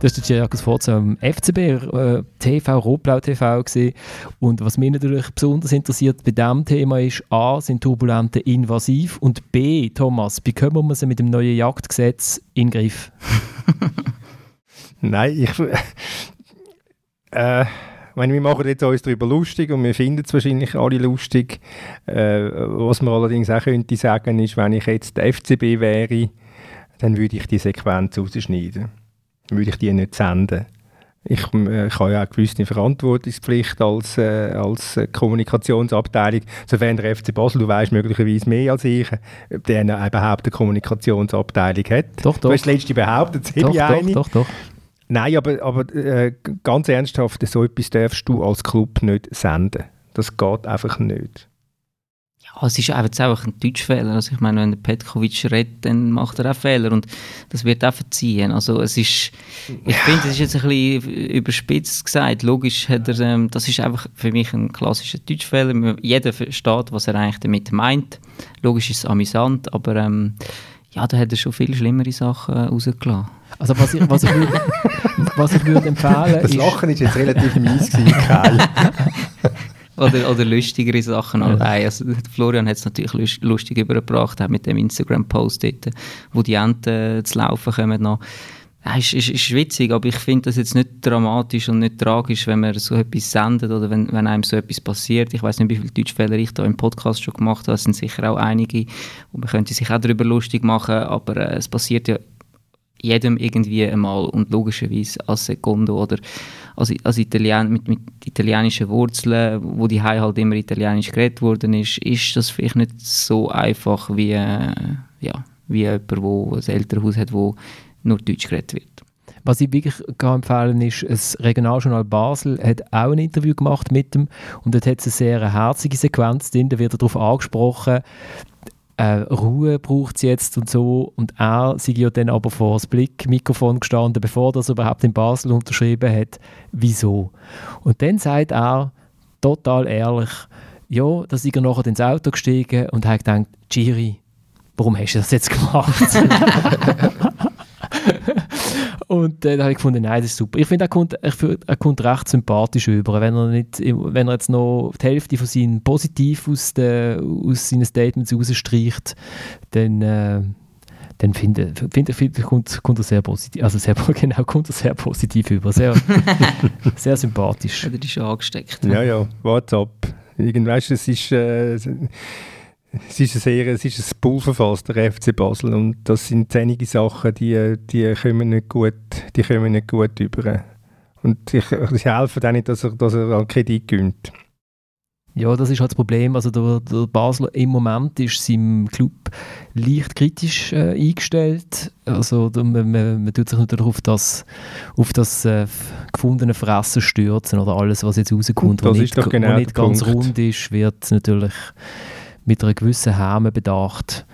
Das war der Jacques Forza am FCB, äh, TV, Rotblau TV gesehen. Und was mich natürlich besonders interessiert bei diesem Thema ist, A, sind Turbulenten invasiv und B, Thomas, bekommen wir sie mit dem neuen Jagdgesetz in den Griff? Nein, ich. Äh, meine, wir machen jetzt uns darüber lustig und wir finden es wahrscheinlich alle lustig. Äh, was man allerdings auch könnte sagen, ist, wenn ich jetzt der FCB wäre, dann würde ich die Sequenz rausschneiden. Dann würde ich die nicht senden. Ich, äh, ich habe ja auch eine gewisse Verantwortungspflicht als, äh, als Kommunikationsabteilung. Sofern der FC Basel, du weißt möglicherweise mehr als ich, ob der eine- überhaupt eine Kommunikationsabteilung hat. Doch, Du doch. hast letzte behauptet, es Doch, doch, eine. doch, doch. Nein, aber, aber äh, ganz ernsthaft, so etwas darfst du als Club nicht senden. Das geht einfach nicht. Ja, es ist einfach auch ein Deutschfehler. Also ich meine, wenn der Petkovic redet, dann macht er auch Fehler und das wird auch verziehen. Also es ist, ich finde, es ist jetzt ein bisschen überspitzt gesagt. Logisch hat er, ähm, das ist einfach für mich ein klassischer Deutschfehler. Jeder versteht, was er eigentlich damit meint. Logisch ist es amüsant, aber ähm, ja, da hat er schon viel schlimmere Sachen äh, rausgelassen. Also was ich, was ich, würde, was ich würde empfehlen Das ist... Lachen ist jetzt relativ mies gewesen. Oder, oder lustigere Sachen. Ja. Nein, also Florian hat es natürlich lust- lustig übergebracht, auch mit dem Instagram-Post dort, wo die Enten zu laufen kommen noch. Ja, ist, ist, ist witzig, aber ich finde das jetzt nicht dramatisch und nicht tragisch, wenn man so etwas sendet oder wenn, wenn einem so etwas passiert. Ich weiß nicht, wie viele Deutschfehler ich da im Podcast schon gemacht habe. Es sind sicher auch einige und man könnte sich auch darüber lustig machen, aber äh, es passiert ja jedem irgendwie einmal und logischerweise als Secondo oder als, als Italien, mit, mit italienischen Wurzeln, wo die halt immer italienisch geredet worden ist, ist das vielleicht nicht so einfach wie, äh, ja, wie jemand, der ein Elternhaus hat, wo nur Deutsch geredet wird. Was ich wirklich kann empfehlen ist, das Regionaljournal Basel hat auch ein Interview gemacht mit ihm und dort hat es eine sehr herzige Sequenz drin, da wird er darauf angesprochen, äh, Ruhe braucht es jetzt und so und er sei ja dann aber vor das Blickmikrofon gestanden, bevor das überhaupt in Basel unterschrieben hat, wieso? Und dann sagt er total ehrlich, ja, da ist er nachher ins Auto gestiegen und hat gedacht, Giri, warum hast du das jetzt gemacht? Und äh, da habe ich gefunden, nein, das ist super. Ich finde, er kommt, er kommt recht sympathisch über. Wenn er, nicht, wenn er jetzt noch die Hälfte von seinen Positiv aus, de, aus seinen Statements rausstreicht, dann, äh, dann finde find, find, kommt, kommt er sehr positiv, also sehr, genau, kommt er sehr positiv über. Sehr, sehr sympathisch. Oder ist schon angesteckt. Ja, ja, WhatsApp. Irgend, weißt, es ist, äh, es ist ein sehr, es ist ein Pulverfass, der FC Basel, und das sind einige Sachen, die, die kommen nicht gut, die kommen nicht gut über. Und ich, ich helfe auch nicht, dass er, dass er an Kredit gönnt. Ja, das ist halt das Problem. Also der, der Basler im Moment ist seinem Club leicht kritisch äh, eingestellt. Also man, man, man tut sich natürlich auf das, auf das äh, gefundene Fressen stürzen oder alles, was jetzt rauskommt, Das was ist nicht, doch genau wo nicht ganz Punkt. rund ist, wird natürlich mit einer gewissen Häme bedacht.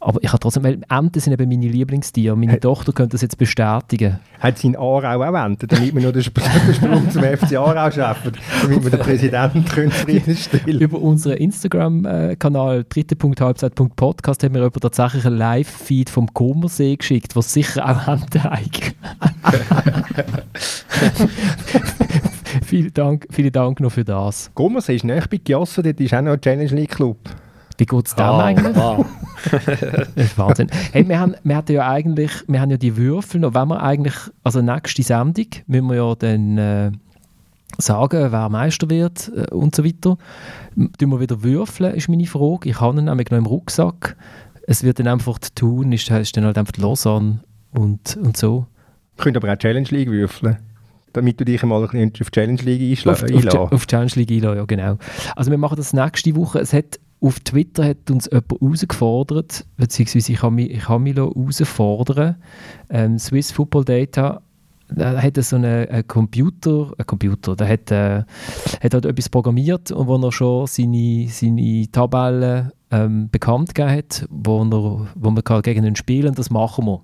Aber ich habe trotzdem, weil Enten sind eben meine Lieblingstiere. Meine Tochter könnte das jetzt bestätigen. Hat sie in Aarau auch Enten, damit wir nur den, Sp den Sprung zum FC Aarau schaffen, damit wir den Präsidenten zufriedenstellen Über unseren Instagram-Kanal dritte.halbzeit.podcast haben wir über tatsächlich einen Live-Feed vom Comersee geschickt, was sicher auch Enten eignet. vielen, Dank, vielen Dank noch für das. Comersee ist nicht bei Giosso, dort ist auch noch ein Challenge League Club. Wie geht es dem Ah, eigentlich? ah. Das ist Wahnsinn. Hey, wir, haben, wir hatten ja eigentlich, wir haben ja die Würfel noch, wenn wir eigentlich, also nächste Sendung, müssen wir ja dann äh, sagen, wer Meister wird äh, und so weiter. Tun wir wieder würfeln, ist meine Frage. Ich habe ihn nämlich noch im Rucksack. Es wird dann einfach zu tun, ist, ist dann halt einfach Lausanne und, und so. Wir können aber auch Challenge League würfeln, damit du dich mal auf die Challenge League einschla- Auf, auf, auf Challenge League einladen, ja genau. Also wir machen das nächste Woche. Es hat, auf Twitter hat uns jemand herausgefordert, beziehungsweise ich habe mich, ich habe mich herausfordern ähm, Swiss Football Data da hat er so einen, einen Computer, ein Computer, der hat, äh, hat halt etwas programmiert und wo er schon seine, seine Tabellen ähm, bekannt gegeben hat, wo, er, wo man kann gegen ihn spielen das machen wir.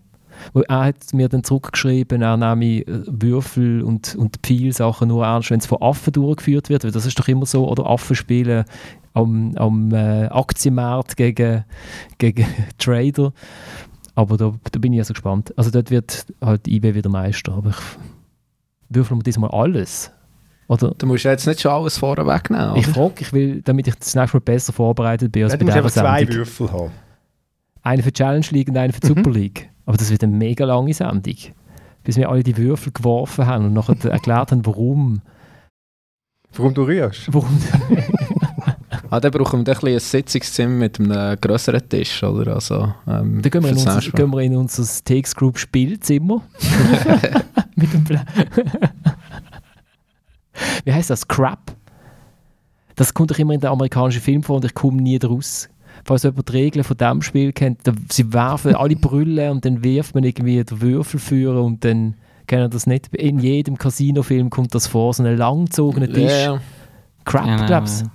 Er hat mir dann zurückgeschrieben, er nehme Würfel und, und Pfeilsachen nur ernst, wenn es von Affen durchgeführt wird, weil das ist doch immer so, oder Affen spielen am, am äh, Aktienmarkt gegen, gegen Trader. Aber da, da bin ich also gespannt. Also dort wird halt IB wieder Meister, aber ich würfel mir diesmal alles. Oder? Du musst jetzt nicht schon alles vorne wegnehmen. Ich oder? frage, ich will, damit ich das nächste Mal besser vorbereitet bin als Ja, bei du musst einfach zwei. Würfel haben. Einen für die Challenge League und einen für die Super League. Aber das wird eine mega lange Sendung. Bis wir alle die Würfel geworfen haben und nachher erklärt haben, warum. Warum du rührst? warum Ah, dann brauchen wir dann ein, bisschen ein Sitzungszimmer mit einem grösseren Tisch, oder? Also, ähm, da gehen wir, in unser, gehen wir in unser TX Group Spielzimmer. Mit dem Pla Wie heißt das? Crap? Das kommt doch immer in den amerikanischen Filmen vor und ich komme nie draus. Falls jemand die Regeln von diesem Spiel kennt, da, sie werfen alle Brüllen und dann wirft man irgendwie den Würfelführer und dann kennen das nicht. In jedem Casino-Film kommt das vor, so ein langgezogener Tisch. Ja, ja. Crap, glaubst du?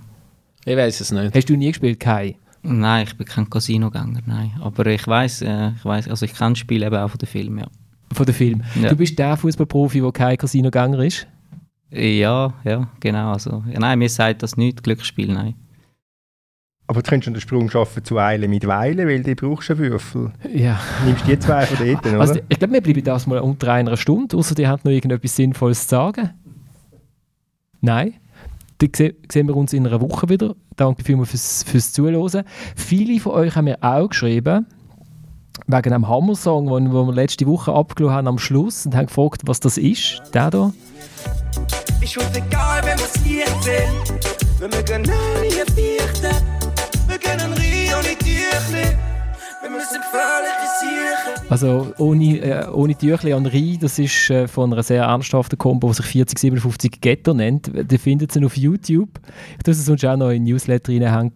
Ich weiß es nicht. Hast du nie gespielt, Kai? Nein, ich bin kein Casino-Gänger, nein. Aber ich weiß, äh, ich weiß, also ich kenne das Spiel eben auch von den Filmen, ja. Von dem Film. Ja. Du bist der Fußballprofi, der kein Casino-Gänger ist? Ja, ja, genau. Also, ja, nein, mir sagt das nicht, Glücksspiel, nein. Aber du könntest schon den Sprung schaffen zu Eilen mit Weilen, weil du brauchst einen Würfel. Ja. Nimmst die zwei von dort, oder? Also, ich glaube, wir bleiben das mal unter einer Stunde, außer die hat noch irgendetwas Sinnvolles zu sagen. Nein. Dann se- sehen wir uns in einer Woche wieder. Danke vielmals fürs, fürs Zuhören. Viele von euch haben mir auch geschrieben, wegen einem Hammer-Song, den wir letzte Woche abgelassen haben am Schluss und haben gefragt, was das ist. Der da. Ist uns egal, wenn wir's Licht sehen. Wenn wir alle hier Vierten. Also ohne, äh, ohne Tüchli an Rie, das ist äh, von einer sehr ernsthaften Combo, die sich 4057 Ghetto nennt. Die findet sie auf YouTube. Ich tue es sonst auch noch in den Newsletter reinhängen.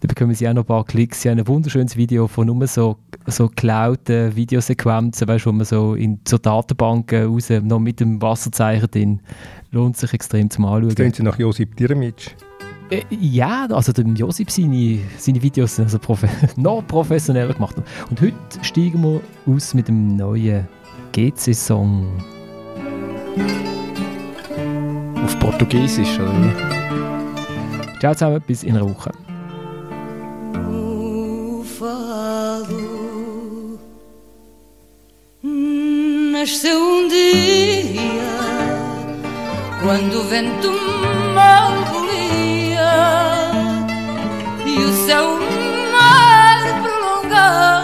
Da bekommen sie auch noch ein paar Klicks. Sie haben ein wunderschönes Video von nur so, so geklauten Videosequenzen, weißt, wo man so in zur Datenbank äh, raus, noch mit dem Wasserzeichen drin. Lohnt sich extrem zum Anschauen. Das klingt sie nach Josip Dirmic. Äh, Ja, also dem Josip seine, seine Videos sind also profe noch professioneller gemacht. Und heute steigen wir aus mit dem neuen GC-Song. Auf Portugiesisch, oder wie? Ciao zusammen, bis in einer Woche. Nasceu um dia quando o vento mal e o seu mar prolongado.